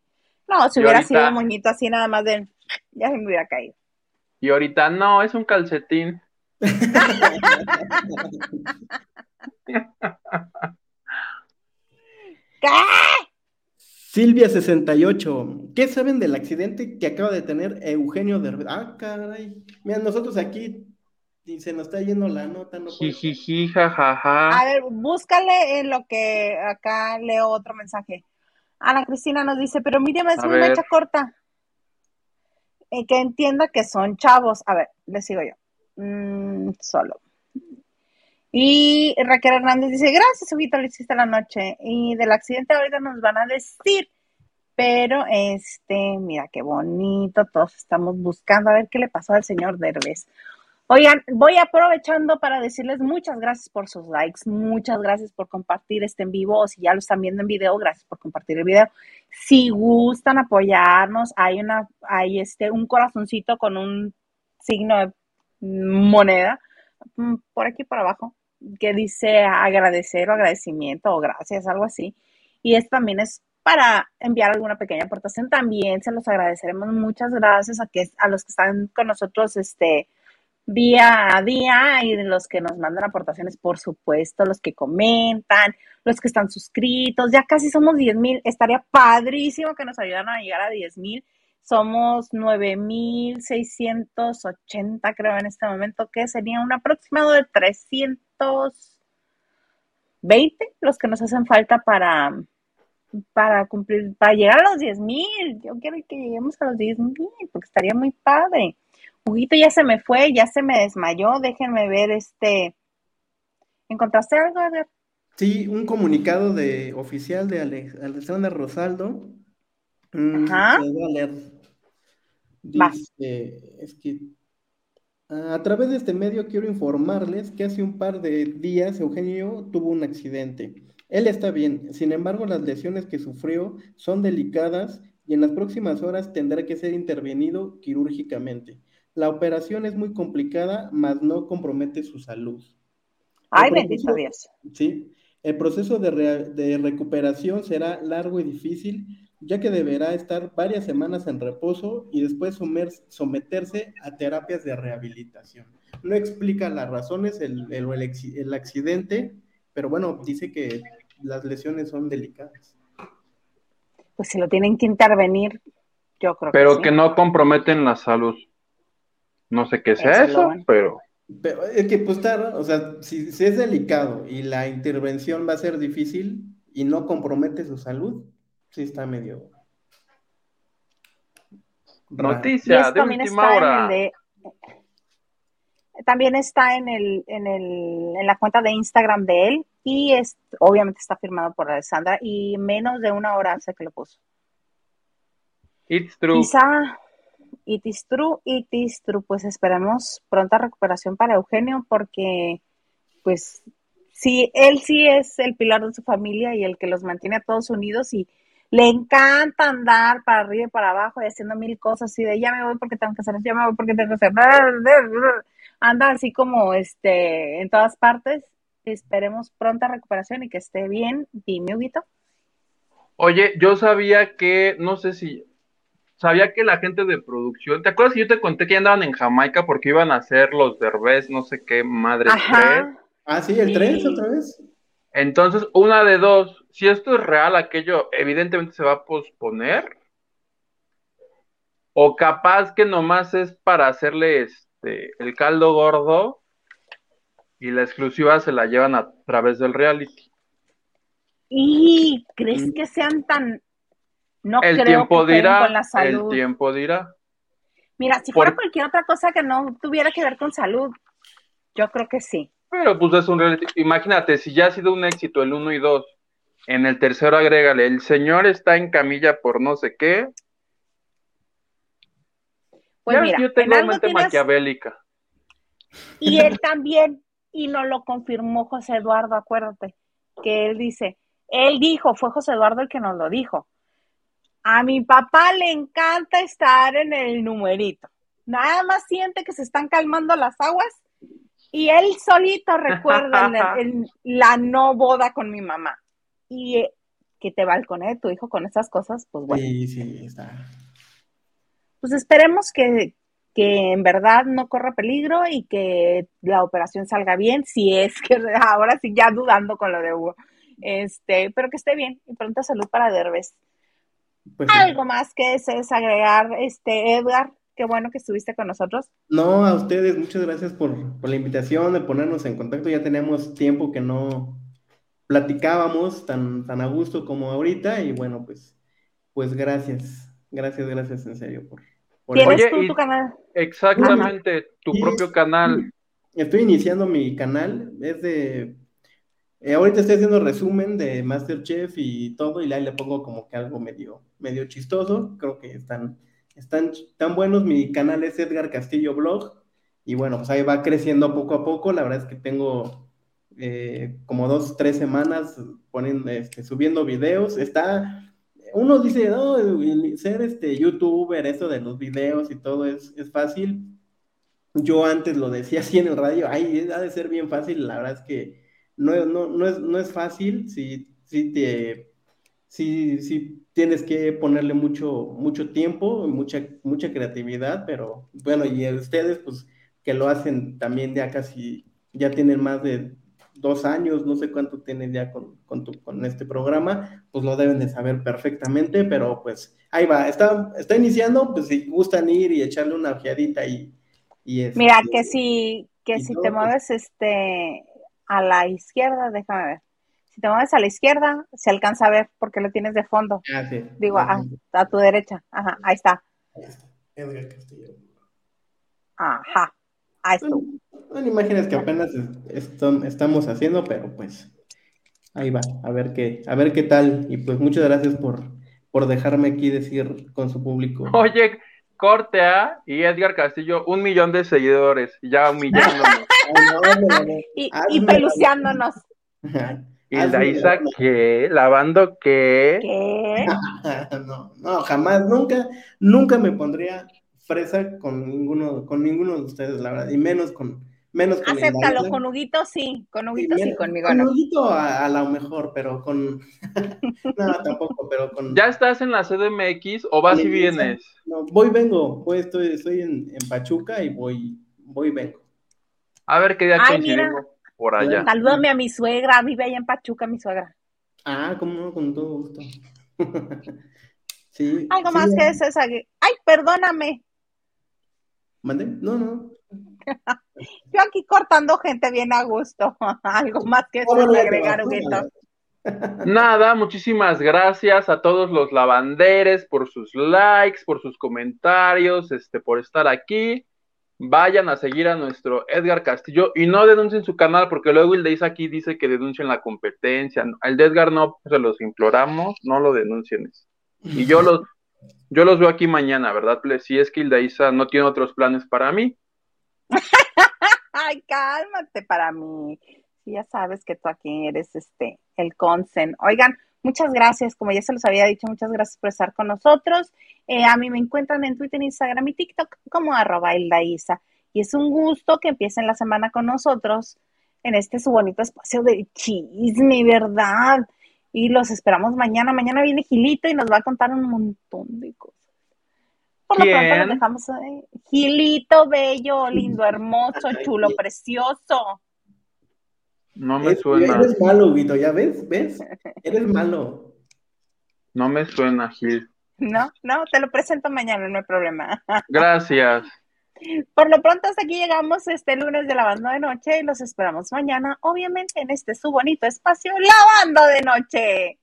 No, si hubiera ahorita- sido moñito así nada más de... Ya se me hubiera caído. Y ahorita no, es un calcetín. ¿Qué? Silvia 68, ¿qué saben del accidente que acaba de tener Eugenio Derbez? Ah, caray. Mira, nosotros aquí y se nos está yendo la nota, no. Jijiji, jajaja. A ver, búscale en lo que acá leo otro mensaje. Ana Cristina nos dice, pero Miriam es A muy ver. mecha corta. Eh, que entienda que son chavos. A ver, les sigo yo. Mm, solo. Y Raquel Hernández dice, gracias, Huguito, lo hiciste la noche. Y del accidente ahorita nos van a decir. Pero, este, mira qué bonito, todos estamos buscando a ver qué le pasó al señor Derbez. Oigan, voy aprovechando para decirles muchas gracias por sus likes, muchas gracias por compartir este en vivo, o si ya lo están viendo en video, gracias por compartir el video. Si gustan apoyarnos, hay una, hay este, un corazoncito con un signo de moneda mm, por aquí por abajo que dice agradecer o agradecimiento o gracias, algo así. Y esto también es para enviar alguna pequeña aportación. También se los agradeceremos. Muchas gracias a, que, a los que están con nosotros este, día a día y los que nos mandan aportaciones, por supuesto, los que comentan, los que están suscritos. Ya casi somos 10 mil. Estaría padrísimo que nos ayudaran a llegar a 10 mil. Somos 9.680 creo en este momento, que sería un aproximado de 320 los que nos hacen falta para, para cumplir, para llegar a los 10.000. Yo quiero que lleguemos a los 10.000 porque estaría muy padre. Huguito ya se me fue, ya se me desmayó. Déjenme ver este. ¿Encontraste algo? Sí, un comunicado de oficial de Alexandra Rosaldo. Mm, Ajá. voy a leer. Dice, es que a través de este medio quiero informarles que hace un par de días Eugenio tuvo un accidente. Él está bien, sin embargo las lesiones que sufrió son delicadas y en las próximas horas tendrá que ser intervenido quirúrgicamente. La operación es muy complicada, mas no compromete su salud. Ay, bendito Dios. Sí, el proceso de, de recuperación será largo y difícil, ya que deberá estar varias semanas en reposo y después somer- someterse a terapias de rehabilitación. No explica las razones, el, el- el acci- el accidente, pero bueno, dice que las lesiones son delicadas. Pues si lo tienen que intervenir, yo creo Pero que sí. no comprometen la salud. No sé qué sea Eso pero Pero es que pues está, o sea, si, si es delicado y la intervención va a ser difícil y no compromete su salud, sí está medio noticia de también última está en hora. el de. También está en el, en el, en la cuenta de Instagram de él y es, obviamente está firmado por Alessandra y menos de una hora hace que lo puso. It's true. Quizá it is true, it is true. Pues esperemos pronta recuperación para Eugenio porque, pues, sí, él sí es el pilar de su familia y el que los mantiene a todos unidos y le encanta andar para arriba y para abajo y haciendo mil cosas y de ya me voy porque tengo que hacer ya me voy porque tengo que hacer. Anda así como este en todas partes. Esperemos pronta recuperación y que esté bien. Dime, Huguito. Oye, yo sabía que, no sé si, sabía que la gente de producción, ¿te acuerdas que yo te conté que ya andaban en Jamaica porque iban a hacer los derbés, no sé qué, madre? Ajá. Ah, sí, el 3 Sí. otra vez. Entonces, una de dos, si esto es real, aquello evidentemente se va a posponer, o capaz que nomás es para hacerle este el caldo gordo y la exclusiva se la llevan a través del reality. ¿Y crees que sean tan... No El creo tiempo que dirá, con la el salud. tiempo dirá. Mira, si fuera Por- cualquier otra cosa que no tuviera que ver con salud, yo creo que sí. Pero pues es un reality. Imagínate, si ya ha sido un éxito el 1 y 2, en el tercero agrégale, el señor está en camilla por no sé qué. Pues ya mira, yo en tengo mente tienes- maquiavélica. Y él también, y nos lo confirmó José Eduardo, acuérdate, que él dice, él dijo, fue José Eduardo el que nos lo dijo. A mi papá le encanta estar en el numerito. Nada más siente que se están calmando las aguas y él solito recuerda el- el- la no boda con mi mamá. Y eh, que te balconee tu hijo con esas cosas, pues bueno. Sí, sí, está. Pues esperemos que, que en verdad no corra peligro y que la operación salga bien, si es que ahora sí ya dudando con lo de Hugo. Este, pero que esté bien y pronta salud para Derbez. Pues. Algo más que desees agregar, este, Edgar, qué bueno que estuviste con nosotros. No, a ustedes, muchas gracias por, por la invitación, de ponernos en contacto. Ya teníamos tiempo que no platicábamos tan, tan a gusto como ahorita. Y bueno, pues, pues gracias. Gracias, gracias en serio por, por ¿Tienes Oye, tú y- tu canal? Exactamente, tu Y- propio canal. Estoy iniciando mi canal, es de... eh, ahorita estoy haciendo resumen de Masterchef y todo, y ahí le pongo como que algo medio, medio chistoso. Creo que están, están tan buenos. Mi canal es Edgar Castillo Blog. y bueno, pues ahí va creciendo poco a poco. La verdad es que tengo eh, como dos, tres semanas poniendo, este, subiendo videos. Está, uno dice, no, ser este youtuber, eso de los videos y todo es, es fácil. Yo antes lo decía así en el radio, ay, ha de ser bien fácil. La verdad es que no, no, no, es, no es fácil si, si te sí, sí tienes que ponerle mucho, mucho tiempo, mucha, mucha creatividad, pero bueno, y ustedes, pues, que lo hacen también ya casi, ya tienen más de dos años, no sé cuánto tienen ya con, con, con este programa, pues lo deben de saber perfectamente, pero pues ahí va, está, está iniciando, pues si gustan ir y echarle una ojeadita y... y este, Mira, que si, que si te pues. mueves este, a la izquierda, déjame ver. Si te mueves a la izquierda, se alcanza a ver porque lo tienes de fondo. Ah, sí. Digo, ah, a, tu derecha. Ajá, ahí está. Ahí está. Edgar Castillo. Ajá, ahí está. Son imágenes que apenas estamos haciendo, pero pues ahí va, a ver qué, a ver qué tal. Y pues muchas gracias por, por dejarme aquí decir con su público. Oye, corte A y Edgar Castillo, un millón de seguidores, ya humillándonos. y, y peluceándonos. ¿Y la Isa qué? ¿Lavando qué? ¿Qué? no, no, jamás, nunca, nunca me pondría fresa con ninguno, con ninguno de ustedes, la verdad, y menos con, menos con Acéptalo, con Huguito sí, con Huguito sí, conmigo con no. Con Huguito a, lo mejor, pero con, no, tampoco, pero con. ¿Ya estás en la CDMX o vas y vienes? No, voy, vengo, voy, estoy, estoy en, en Pachuca y voy, voy, vengo. A ver qué día coincidimos por allá. Salúdame a mi suegra, vive allá en Pachuca, mi suegra. Ah, como no, con todo gusto. sí. Algo más que eso es Ay, perdóname. ¿Mande? No, no. Yo aquí cortando gente bien a gusto. Algo más que eso agregar, Huguito. Nada, muchísimas gracias a todos los lavanderes por sus likes, por sus comentarios, este, por estar aquí vayan a seguir a nuestro Edgar Castillo y no denuncien su canal porque luego el de aquí dice que denuncien la competencia. El de Edgar no, se los imploramos, no lo denuncien. Y yo los, yo los veo aquí mañana, ¿verdad? Si es que de Isa no tiene otros planes para mí. Ay, cálmate para mí. ya sabes que tú aquí eres este el consen. Oigan, Muchas gracias, como ya se los había dicho, muchas gracias por estar con nosotros. Eh, a mí me encuentran en Twitter, Instagram y TikTok como arroba Isa. Y es un gusto que empiecen la semana con nosotros en este su bonito espacio de chisme, ¿verdad? Y los esperamos mañana. Mañana viene Gilito y nos va a contar un montón de cosas. Por lo pronto los dejamos ahí. Gilito, bello, lindo, hermoso, chulo, precioso. No me suena. Eres malo, Vito, ¿ya ves? ¿Ves? Eres malo. No me suena, Gil. No, no, te lo presento mañana, no hay problema. Gracias. Por lo pronto, hasta aquí llegamos este lunes de Lavando de Noche y los esperamos mañana, obviamente, en este su bonito espacio, Lavando de Noche.